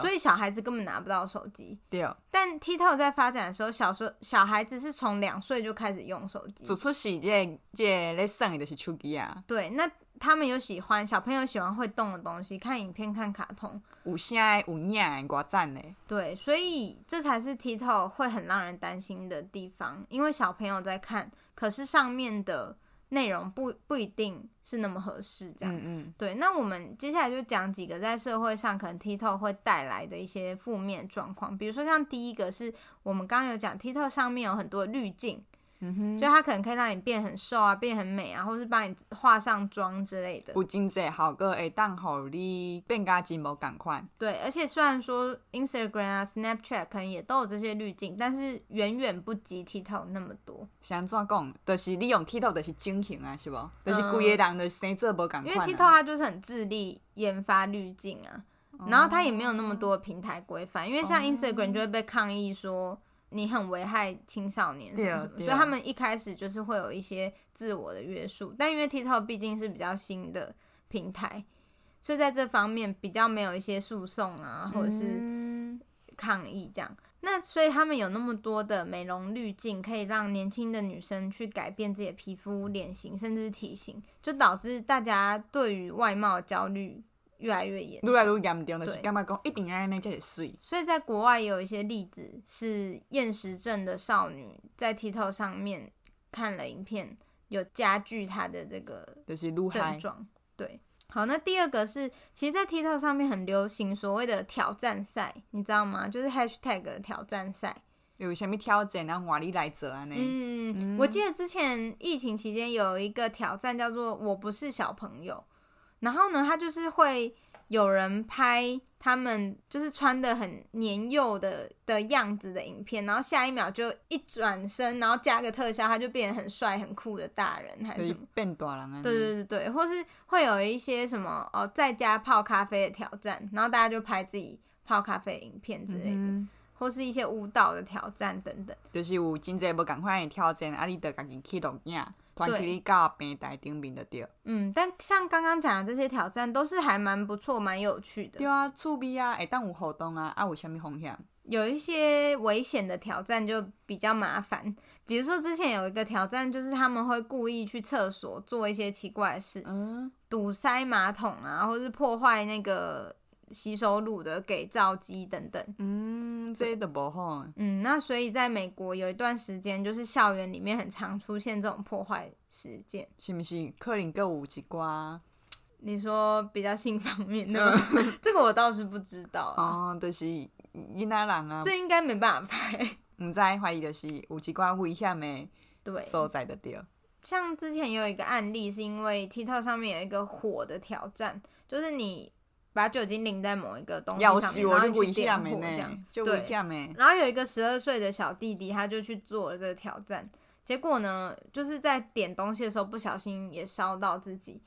所以小孩子根本拿不到手机。对。但 TikTok 在发展的时候，小时候小孩子是从两岁就开始用手机。做出是这这咧生的就是手机啊。对，那他们有喜欢小朋友喜欢会动的东西，看影片、看卡通。有声有影，多赞嘞。对，所以这才是 TikTok 会很让人担心的地方，因为小朋友在看，可是上面的。内容不不一定是那么合适，这样，嗯嗯，对。那我们接下来就讲几个在社会上可能 TikTok 会带来的一些负面状况，比如说像第一个是我们刚刚有讲 TikTok 上面有很多滤镜。嗯哼，就它可能可以让你变很瘦啊，变很美啊，或是帮你化上妆之类的。有真济好个会当互你变加金无赶快。对，而且虽然说 Instagram 啊、Snapchat 可能也都有这些滤镜，但是远远不及 TikTok 那么多。是安怎讲？就是你用 TikTok 就是整形啊，是不？就是规个人的生做无赶快。因为 TikTok 它就是很致力研发滤镜啊，然后它也没有那么多平台规范，因为像 Instagram 就会被抗议说。你很危害青少年什么什么，所以他们一开始就是会有一些自我的约束。但因为 TikTok 毕竟是比较新的平台，所以在这方面比较没有一些诉讼啊，或者是抗议这样。那所以他们有那么多的美容滤镜，可以让年轻的女生去改变自己的皮肤、脸型，甚至是体型，就导致大家对于外貌焦虑。越来越严，越来越严重的是干嘛讲？一定要那才水。所以在国外也有一些例子，是厌食症的少女在 TikTok 上面看了影片，有加剧她的这个就是症状。对，好，那第二个是，其实，在 TikTok 上面很流行所谓的挑战赛，你知道吗？就是 Hashtag 的挑战赛。有什么挑战？然后哪里来着啊？嗯，嗯，我记得之前疫情期间有一个挑战叫做“我不是小朋友”。然后呢，他就是会有人拍他们就是穿的很年幼的的样子的影片，然后下一秒就一转身，然后加个特效，他就变得很帅很酷的大人，还是什么变大人啊？对对对对，或是会有一些什么哦，在家泡咖啡的挑战，然后大家就拍自己泡咖啡的影片之类的，嗯、或是一些舞蹈的挑战等等。就是有真济无共款的挑战，啊，你得赶紧去录影。对，嗯，但像刚刚讲的这些挑战，都是还蛮不错、蛮有趣的。对啊，趣味啊，会当有互动啊，啊，有啥物风险？有一些危险的挑战就比较麻烦，比如说之前有一个挑战，就是他们会故意去厕所做一些奇怪的事，嗯，堵塞马桶啊，或是破坏那个。吸收乳的给皂机等等，嗯，这都不好。嗯，那所以在美国有一段时间，就是校园里面很常出现这种破坏事件，是不是？克林格五吉瓜，你说比较性方面的，这个我倒是不知道。哦，就是伊那人啊，这应该没办法拍。唔知怀疑的是有几瓜危险的，对，所在的掉。像之前有一个案例，是因为 TikTok 上面有一个火的挑战，就是你。把酒精淋在某一个东西上面，然后去点火这样。对，然后有一个十二岁的小弟弟，他就去做了这个挑战，结果呢，就是在点东西的时候不小心也烧到自己，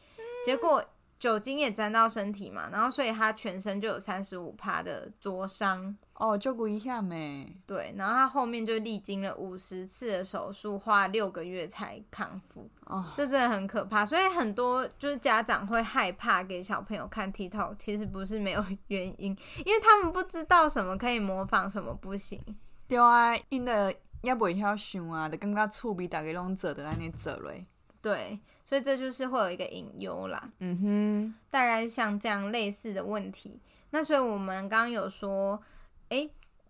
结果。酒精也沾到身体嘛，然后所以他全身就有三十五趴的灼伤哦，就不一下没。对，然后他后面就历经了五十次的手术，花六个月才康复。哦，这真的很可怕。所以很多就是家长会害怕给小朋友看 TikTok，其实不是没有 原因，因为他们不知道什么可以模仿，什么不行。对啊，因的也不会晓想啊，就感觉厝边大家拢做的安尼做嘞。对，所以这就是会有一个隐忧啦。嗯哼，大概像这样类似的问题。那所以我们刚刚有说，诶，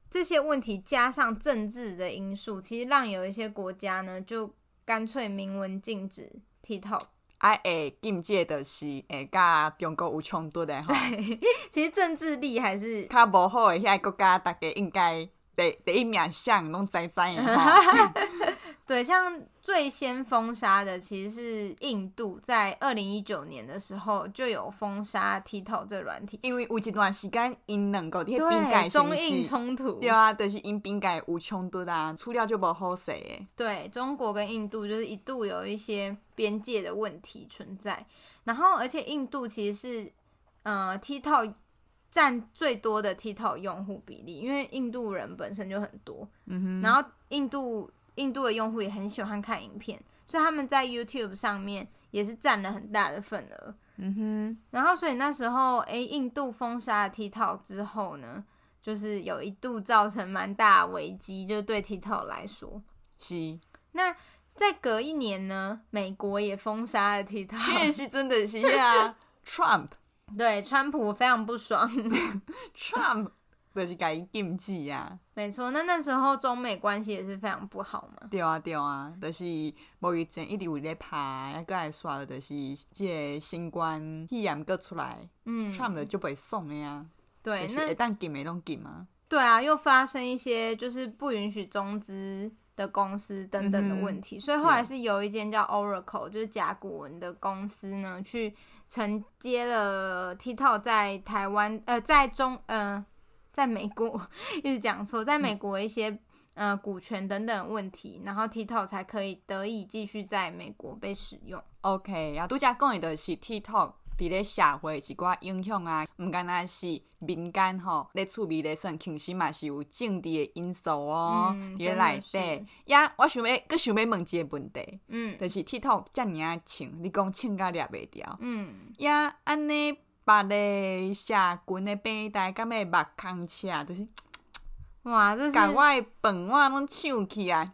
这些问题加上政治的因素，其实让有一些国家呢，就干脆明文禁止 TikTok。哎哎，禁戒的是诶，甲中国有冲突的吼。其实政治力还是较无好的，遐个国家大家应该第第一面想拢知知的哈。对，像最先封杀的其实是印度，在二零一九年的时候就有封杀 TikTok 这软体，因为有一段时间因两个对中印冲突，对啊，就是因边界有冲突啊，处理就不好势诶。对，中国跟印度就是一度有一些边界的问题存在，然后而且印度其实是呃 TikTok 占最多的 TikTok 用户比例，因为印度人本身就很多，嗯哼，然后印度。印度的用户也很喜欢看影片，所以他们在 YouTube 上面也是占了很大的份额。嗯哼，然后所以那时候，诶，印度封杀了 TikTok 之后呢，就是有一度造成蛮大危机，就对 TikTok 来说。是。那再隔一年呢，美国也封杀了 TikTok。也是真的是啊，Trump。对，川普非常不爽。Trump。就是改禁忌啊，没错。那那时候中美关系也是非常不好嘛。对啊，对啊，就是贸易战一直有在拍，还个刷的，就是这个新冠肺炎个出来，嗯，差不多就被送的呀。对，那一旦禁没弄禁嘛。对啊，又发生一些就是不允许中资的公司等等的问题，嗯、所以后来是有一间叫 Oracle，就是甲骨文的公司呢，去承接了 TikTok 在台湾呃，在中呃。在美国 一直讲错，在美国一些、嗯、呃股权等等问题，然后 TikTok 才可以得以继续在美国被使用。OK，啊，拄则讲的是 TikTok 伫咧社会一寡影响啊，毋敢若是民间吼咧趣味咧算，其实嘛是有政治的因素哦，伫咧内底。呀，我想要，阁想要问一个问题，嗯，就是 TikTok 遮尔啊穿，你讲穿甲掠袂掉，嗯，呀，安尼。别个社群的平台，敢要目空赤，就是 哇，这是把我的饭碗拢抢起来！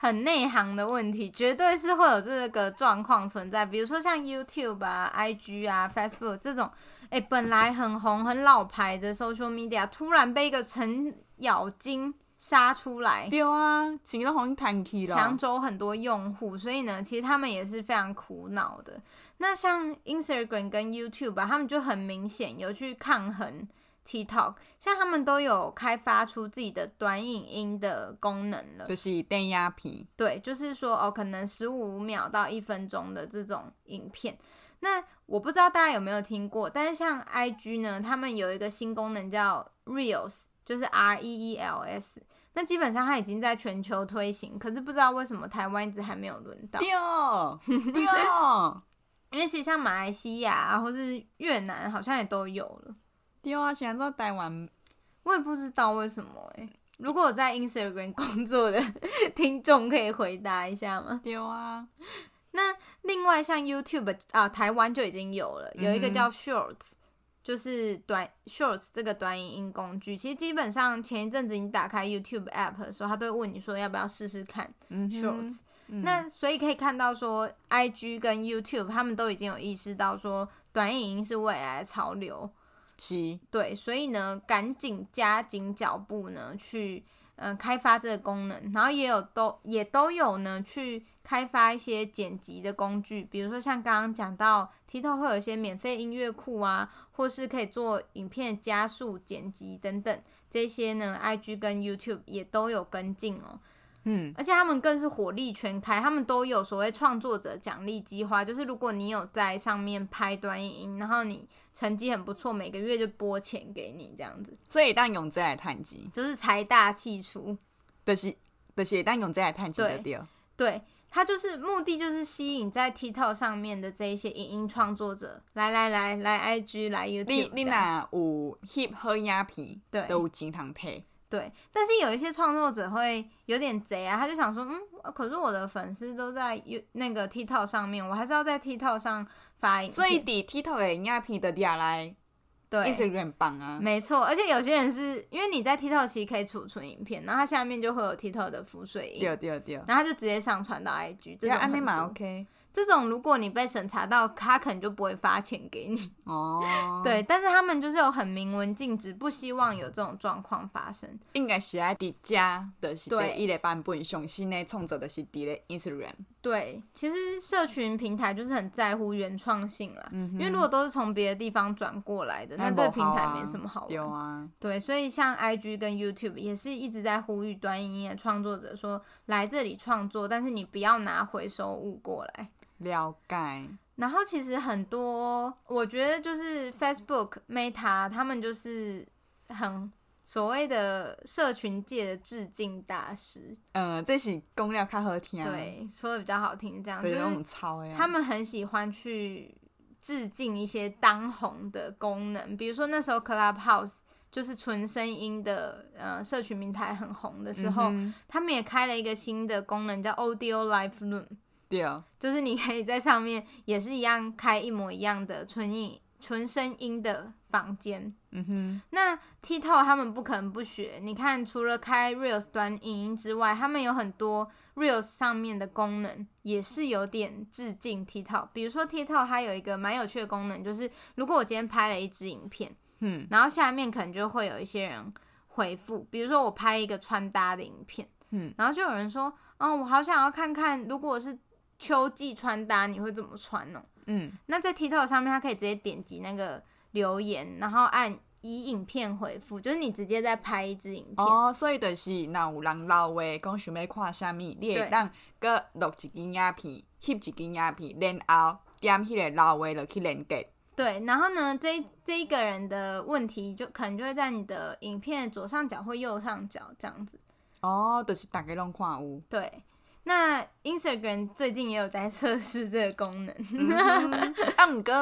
很内行的问题，绝对是会有这个状况存在。比如说像 YouTube 啊、IG 啊、Facebook 这种，哎、欸，本来很红、很老牌的 social media，突然被一个程咬金杀出来，对啊，钱都互赚去了，抢走很多用户，所以呢，其实他们也是非常苦恼的。那像 Instagram 跟 YouTube 吧，他们就很明显有去抗衡 TikTok，像他们都有开发出自己的短影音的功能了，就是电压屏。对，就是说哦，可能十五秒到一分钟的这种影片。那我不知道大家有没有听过，但是像 IG 呢，他们有一个新功能叫 Reels，就是 R E E L S。那基本上它已经在全球推行，可是不知道为什么台湾一直还没有轮到。丢丢。因为其实像马来西亚啊，或是越南，好像也都有了。对啊，现在在台湾，我也不知道为什么哎、欸。如果我在 Instagram 工作的 听众可以回答一下吗？对啊。那另外像 YouTube 啊，台湾就已经有了，有一个叫 Shorts，、嗯、就是短 Shorts 这个短影音工具。其实基本上前一阵子你打开 YouTube App 的时候，他都会问你说要不要试试看 Shorts。嗯、那所以可以看到说，IG 跟 YouTube 他们都已经有意识到说，短影音是未来的潮流，是，对，所以呢，赶紧加紧脚步呢，去嗯、呃、开发这个功能，然后也有都也都有呢，去开发一些剪辑的工具，比如说像刚刚讲到 TikTok 会有一些免费音乐库啊，或是可以做影片加速剪辑等等，这些呢，IG 跟 YouTube 也都有跟进哦。嗯，而且他们更是火力全开，他们都有所谓创作者奖励计划，就是如果你有在上面拍短影音，然后你成绩很不错，每个月就拨钱给你这样子。所以当用这来探机，就是财大气粗，就是就是当用这来探机的对。对，他就是目的就是吸引在 TikTok 上面的这一些影音创作者，来来来来 IG 来 YouTube。你你哪有翕好影片，对，都有钱通提。对，但是有一些创作者会有点贼啊，他就想说，嗯，可是我的粉丝都在 U 那个 TikTok 上面，我还是要在 TikTok 上发影片。所以底 TikTok 的影片的底下来，对，是很棒啊。没错，而且有些人是因为你在 TikTok 其实可以储存影片，然后它下面就会有 TikTok 的浮水印，对对对，然后他就直接上传到 IG，这种很多。OK。这种如果你被审查到，他可能就不会发钱给你哦。对，但是他们就是有很明文禁止，不希望有这种状况发生。应该是爱迪加的是对伊个版本，上新的创作的是第个 Instagram。对，其实社群平台就是很在乎原创性啦，嗯，因为如果都是从别的地方转过来的，那这个平台没什么好玩。有啊，对，所以像 IG 跟 YouTube 也是一直在呼吁短影音的创作者说，来这里创作，但是你不要拿回收物过来。了解，然后其实很多，我觉得就是 Facebook、Meta 他们就是很所谓的社群界的致敬大师。嗯，这是讲了较好听，对，说的比较好听，这样对就是他们很喜欢去致敬一些当红的功能，比如说那时候 Clubhouse 就是纯声音的呃社群平台很红的时候，嗯，他们也开了一个新的功能叫 Audio Live Room。对啊，就是你可以在上面也是一样开一模一样的纯音纯声音的房间。嗯哼，那 TikTok 他们不可能不学。你看，除了开 Reels 短影音之外，他们有很多 Reels 上面的功能也是有点致敬 TikTok。比如说 TikTok 它有一个蛮有趣的功能，就是如果我今天拍了一支影片，嗯，然后下面可能就会有一些人回复，比如说我拍一个穿搭的影片，嗯，然后就有人说，哦，我好想要看看，如果是秋季穿搭你会怎么穿呢？嗯，那在 TikTok 上面，他可以直接点击那个留言，然后按以影片回复，就是你直接在拍一支影片。哦，所以就是那有人老话讲想要看啥物，你会当搁录一支影片，翕一支影片，然后点迄个老话就去连接。对，然后呢，这这一个人的问题就可能就会在你的影片左上角或右上角这样子。哦，就是大家拢看有。对。那 Instagram 最近也有在测试这个功能，嗯、啊，毋过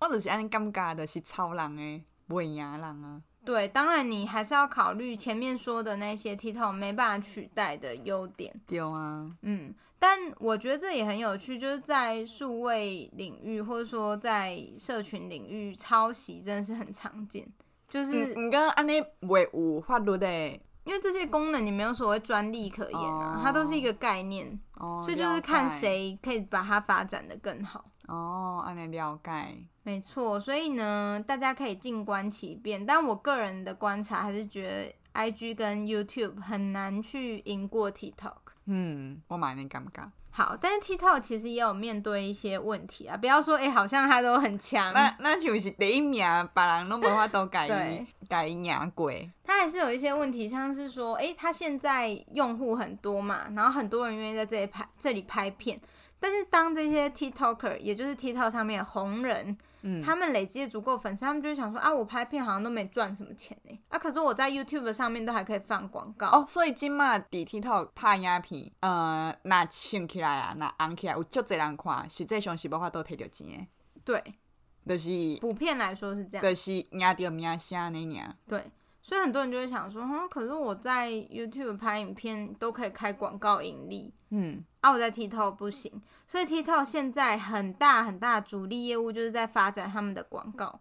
我就是安尼感觉，就是超人诶，袂赢人啊。对，当然你还是要考虑前面说的那些 TikTok 没办法取代的优点。对啊，嗯，但我觉得这也很有趣，就是在数位领域或者说在社群领域，抄袭真的是很常见。就是毋过安尼袂有法律的。因为这些功能你没有所谓专利可言啊，oh, 它都是一个概念，oh, 所以就是看谁可以把它发展的更好。哦，按你了解。没错，所以呢，大家可以静观其变。但我个人的观察还是觉得，IG 跟 YouTube 很难去赢过 TikTok。嗯，我蛮能感觉。好，但是 TikTok 其实也有面对一些问题啊，不要说哎、欸，好像他都很强。那那就是第一名，把人拢无法都改 改改赢过。他还是有一些问题，像是说，哎、欸，他现在用户很多嘛，然后很多人愿意在这里拍这里拍片，但是当这些 TikToker，也就是 TikTok 上面的红人。嗯、他们累积足够粉丝，他们就会想说啊，我拍片好像都没赚什么钱呢。啊，可是我在 YouTube 上面都还可以放广告哦。所以今嘛在 TikTok 拍影片，呃，那兴起来啊，那红起来有足侪人看，实际上是无法都摕到钱的。对，就是普遍来说是这样，就是赢到名声那样。对，所以很多人就会想说，哼，可是我在 YouTube 拍影片都可以开广告盈利。嗯，啊，我在 TikTok 不行，所以 TikTok 现在很大很大的主力业务就是在发展他们的广告，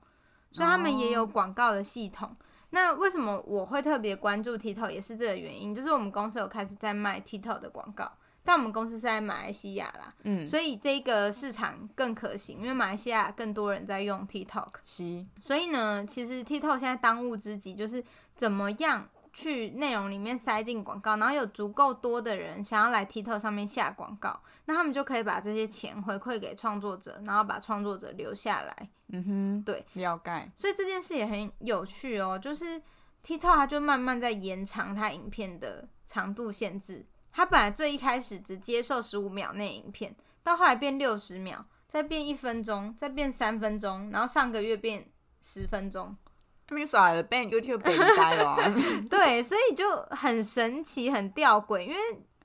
所以他们也有广告的系统。哦。那为什么我会特别关注 TikTok，也是这个原因，就是我们公司有开始在卖 TikTok 的广告，但我们公司是在马来西亚啦，嗯，所以这个市场更可行，因为马来西亚更多人在用 TikTok，是，所以呢，其实 TikTok 现在当务之急就是怎么样。去内容里面塞进广告，然后有足够多的人想要来 TikTok 上面下广告，那他们就可以把这些钱回馈给创作者，然后把创作者留下来。嗯哼，对，了解。所以这件事也很有趣哦，就是 TikTok 它就慢慢在延长它影片的长度限制，他本来最一开始只接受十五秒内影片，到后来变六十秒，再变一分钟，再变三分钟，然后上个月变十分钟。他们耍的变 YouTube 变呆了。对，所以就很神奇，很吊诡，因为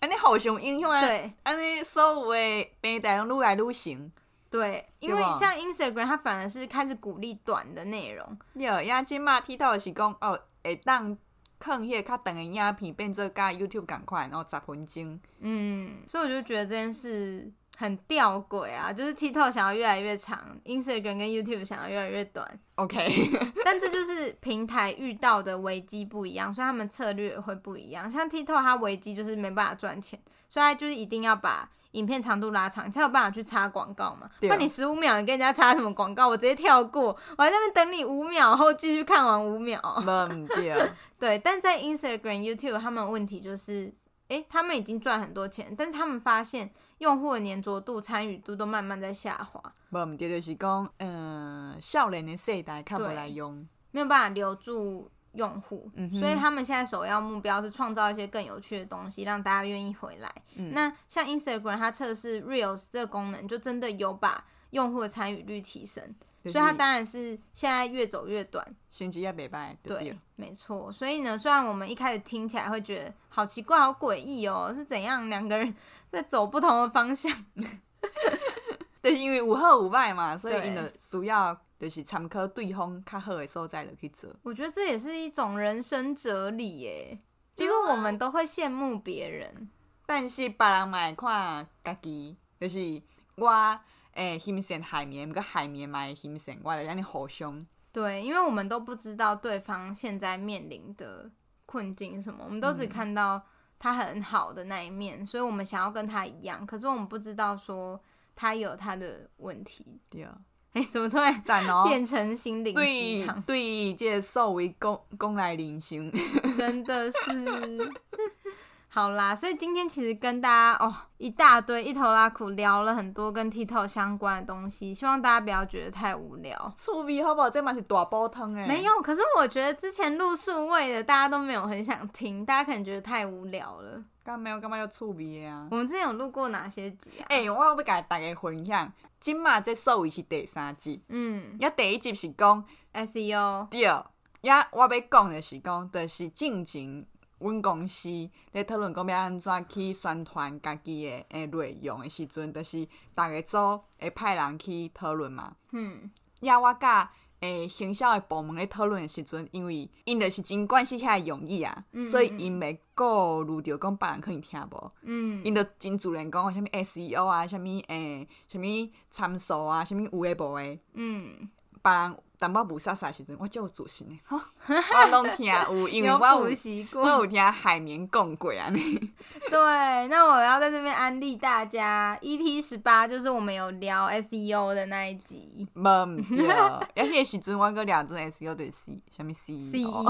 安尼好雄英雄啊。对，安尼所有的变呆拢愈来愈行。对，因为像 Instagram，它反而是开始鼓励短的内容。有，呀，即马 TikTok 是讲哦，会当放迄个较长的影片，变做甲 YouTube 赶快，然后十分钟。嗯，所以我就觉得这件事很吊诡啊，就是 TikTok 想要越来越长，Instagram 跟 YouTube 想要越来越短。OK，但这就是平台遇到的危机不一样，所以他们策略会不一样。像 TikTok 它危机就是没办法赚钱，所以它就是一定要把。影片长度拉长，你才有办法去插广告嘛？那你十五秒，你跟人家插什么广告？我直接跳过，我还在那边等你五秒后继续看完五秒。对，对，但在 Instagram、YouTube，他们问题就是，诶、欸，他们已经赚很多钱，但是他们发现用户的粘着度、参与度都慢慢在下滑。不对，就是讲，嗯、呃，少年的世代看不来用，没有办法留住。用户，嗯、所以他们现在首要目标是创造一些更有趣的东西，让大家愿意回来。嗯、那像 Instagram，它测试 Reels 这个功能，就真的有把用户的参与率提升，所以它当然是现在越走越短，星期也北拜对，没错。所以呢，虽然我们一开始听起来会觉得好奇怪、好诡异哦，是怎样两个人在走不同的方向？对，因为有好有坏嘛，所以因的主要。就是参考对方较好的所在就去做。我觉得这也是一种人生哲理耶。其实我们都会羡慕别人，但是别人嘛会看家己。就是我诶，欣赏海绵，个海绵嘛会欣赏我，就安尼互相。对，因为我们都不知道对方现在面临的困境是什么，我们都只看到他很好的那一面，嗯、所以我们想要跟他一样。可是我们不知道说他有他的问题。对啊。哎、欸，怎么突然 变成心灵鸡汤？对，这所谓讲讲来领行，真的是。好啦，所以今天其实跟大家哦一大堆一头拉苦聊了很多跟 TikTok 相关的东西，希望大家不要觉得太无聊。醋味好不好？这嘛是大煲汤哎。没有，可是我觉得之前录数位的大家都没有很想听，大家可能觉得太无聊了。干嘛有干嘛有趣味啊？我们之前有录过哪些集啊？哎、欸，我要给大家分享。今嘛这数位是第三集，嗯，也第一集是讲 SEO，对，也我要讲的是讲，就是进前阮公司咧讨论讲要安怎去宣传家己的诶内容的时阵，就是逐个组会派人去讨论嘛，嗯，也我甲。诶，行销诶部门咧讨论诶时阵，因为因着是真关心遐诶用意啊，所以因袂顾虑着讲别人可能听无，嗯，因着真自然讲啥物 SEO 啊，啥物诶，啥物参数啊，啥物有诶无诶，嗯，别人。淡薄无啥啥时阵，我就有自信诶，我 拢听有，因为我有，我有听海绵讲过安尼。对，那我要在这边安利大家，EP 十八就是我们有聊 SEO 的那一集。无毋对，而迄个时阵我阁聊阵 SEO 对 C，啥物 CEO？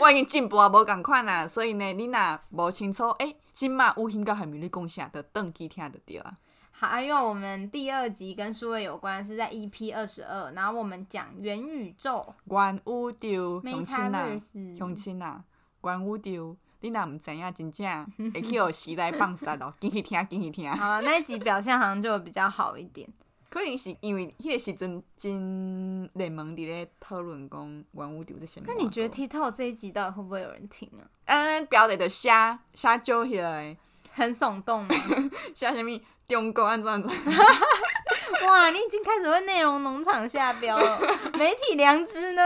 我已经进步啊，无共款啊，所以呢，你若无清楚，诶、欸，即马有兴甲海绵咧讲啥，着转去听着对啊。还有我们第二集跟数位有关，是在 EP 二十二，然后我们讲元宇宙、元宇宙、乡亲啊、乡亲啊、元宇宙，你若毋知影，真正会去互时代放杀咯，继续听，继续听。好了，那一集表现好像就比较好一点，可能是因为迄个时阵真热门伫咧讨论讲元宇宙这些。那你觉得 TikTok 这一集到底会不会有人听啊？嗯，标题就写写少起来，很耸动吗？写啥物？中国安怎安怎？哇，你已经开始为内容农场下标了。媒体良知呢？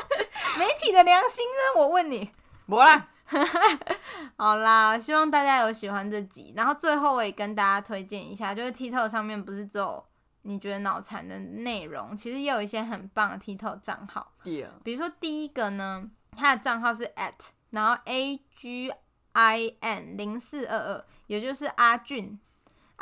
媒体的良心呢？我问你。没啦。好啦，希望大家有喜欢这集。然后最后我也跟大家推荐一下，就是 TikTok 上面不是只有你觉得脑残的内容，其实也有一些很棒的 TikTok 账号。比如说第一个呢，他的账号是 at，然后 A G I N 零四二二，也就是阿俊。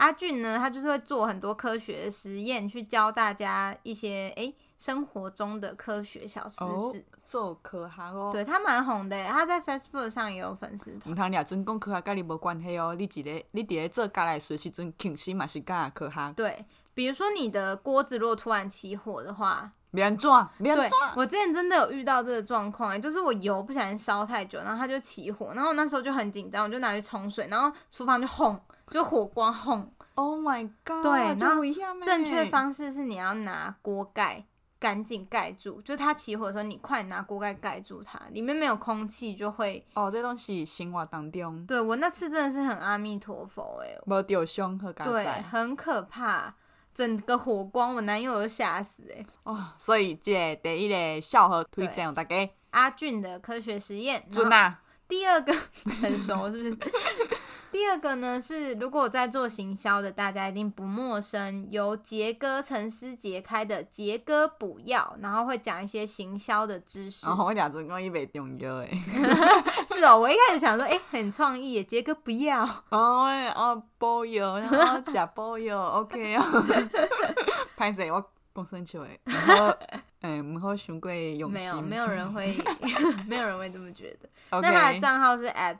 阿俊呢，他就是会做很多科学的实验，去教大家一些诶、欸、生活中的科学小知识。哦、做科学哦，对他蛮红的，他在 Facebook 上也有粉丝团。唔通你啊，真讲科学跟你无关系哦，你一个你伫咧做家来随时阵，其实嘛是干科学。对，比如说你的锅子如果突然起火的话，别人撞，别人撞。我之前真的有遇到这个状况，就是我油不小心烧太久，然后它就起火，然后那时候就很紧张，我就拿去冲水，然后厨房就轰，就火光轰。Oh my god！对，然后正确方式是你要拿锅盖赶紧盖住，就它起火的时候，你快拿锅盖盖住它，里面没有空气就会。哦，这东西生活当中。对，我那次真的是很阿弥陀佛哎，没掉胸和对，很可怕。整个火光，我男友都吓死哎！哦，所以这第一个笑和推荐大家阿俊的科学实验。准啊！第二个 很熟是不是？第二个呢是，如果在做行销的，大家一定不陌生，由杰哥陈思杰开的杰哥补药，然后会讲一些行销的知识。哦，我讲成功一百重要诶。是哦，我一开始想说，哎、欸，很创意，杰哥不要。哦，哦，补药，然后假补药，OK 哦。拍谁，我讲生笑诶。然后，哎，唔好伤过用心。没有，没有人会，没有人会这么觉得。那他的账号是 at。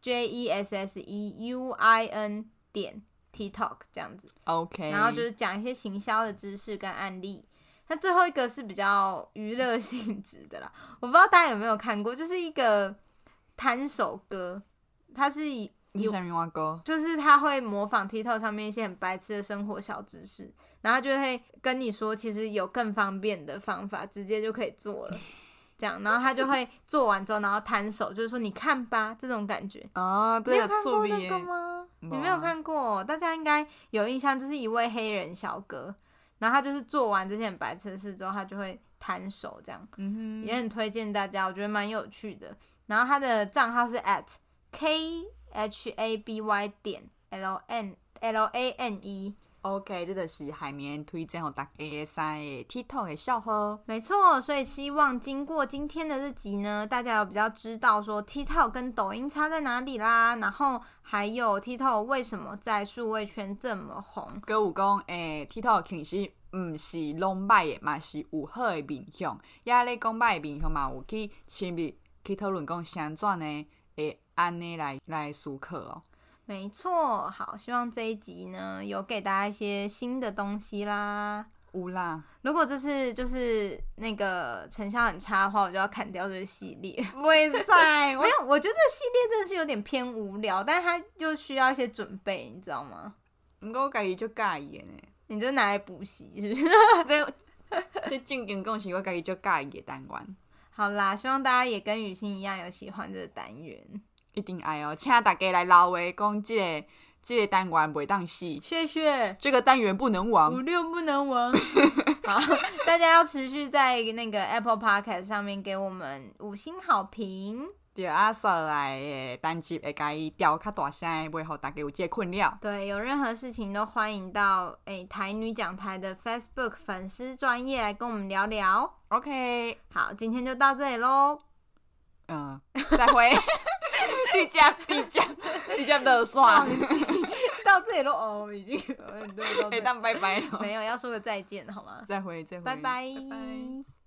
J E S S E U I N 点 TikTok 这样子，OK，然后就是讲一些行销的知识跟案例。那最后一个是比较娱乐性质的啦，我不知道大家有没有看过，就是一个摊手哥，他是以就是他会模仿 TikTok 上面一些很白痴的生活小知识，然后就会跟你说，其实有更方便的方法，直接就可以做了。这样，然后他就会做完之后，然后摊手，就是说你看吧，这种感觉。哦，对，有看过那个吗？你没有看过，大家应该有印象，就是一位黑人小哥，然后他就是做完这些很白痴的事之后，他就会摊手，这样，嗯哼，也很推荐大家，我觉得蛮有趣的。然后他的账号是 at k h a b y 点 l n l a n e。OK，这个是海绵推荐给大家三个 TikTok 的笑呵。没错，所以希望经过今天的日集呢，大家有比较知道说 TikTok 跟抖音差在哪里啦，然后还有 TikTok 为什么在数位圈这么红。阁有讲，诶、欸、TikTok 其实唔是拢歹的，嘛是有好的面向。也咧讲歹的面向嘛，有去深入去讨论讲，怎样呢？会按呢来来思考哦。没错，好，希望这一集呢有给大家一些新的东西啦。无啦，如果这次就是那个成效很差的话，我就要砍掉这个系列。为啥？没有，我觉得这个系列真的是有点偏无聊，但是它就需要一些准备，你知道吗？不过我自己就介意呢，你就拿来补习，是不是？这这正经讲是我自己就介意的单元。好啦，希望大家也跟雨欣一样有喜欢这个单元。一定爱哦，请大家来老话讲，这个这个单元袂当死。谢谢。这个单元不能亡。五六不能亡。好，大家要持续在那个 Apple Podcast 上面给我们五星好评。对啊，刷来的单集会甲伊调较大声，袂互大家有这个困扰。对，有任何事情都欢迎到诶、欸、台女讲台的 Facebook 粉丝专业来跟我们聊聊。OK，好，今天就到这里喽。嗯，再会。地价，地价，地价的算，到这里都哦，已经很多都。可以当拜拜了。没有，要说个再见，好吗？再会，再会。拜拜。拜拜。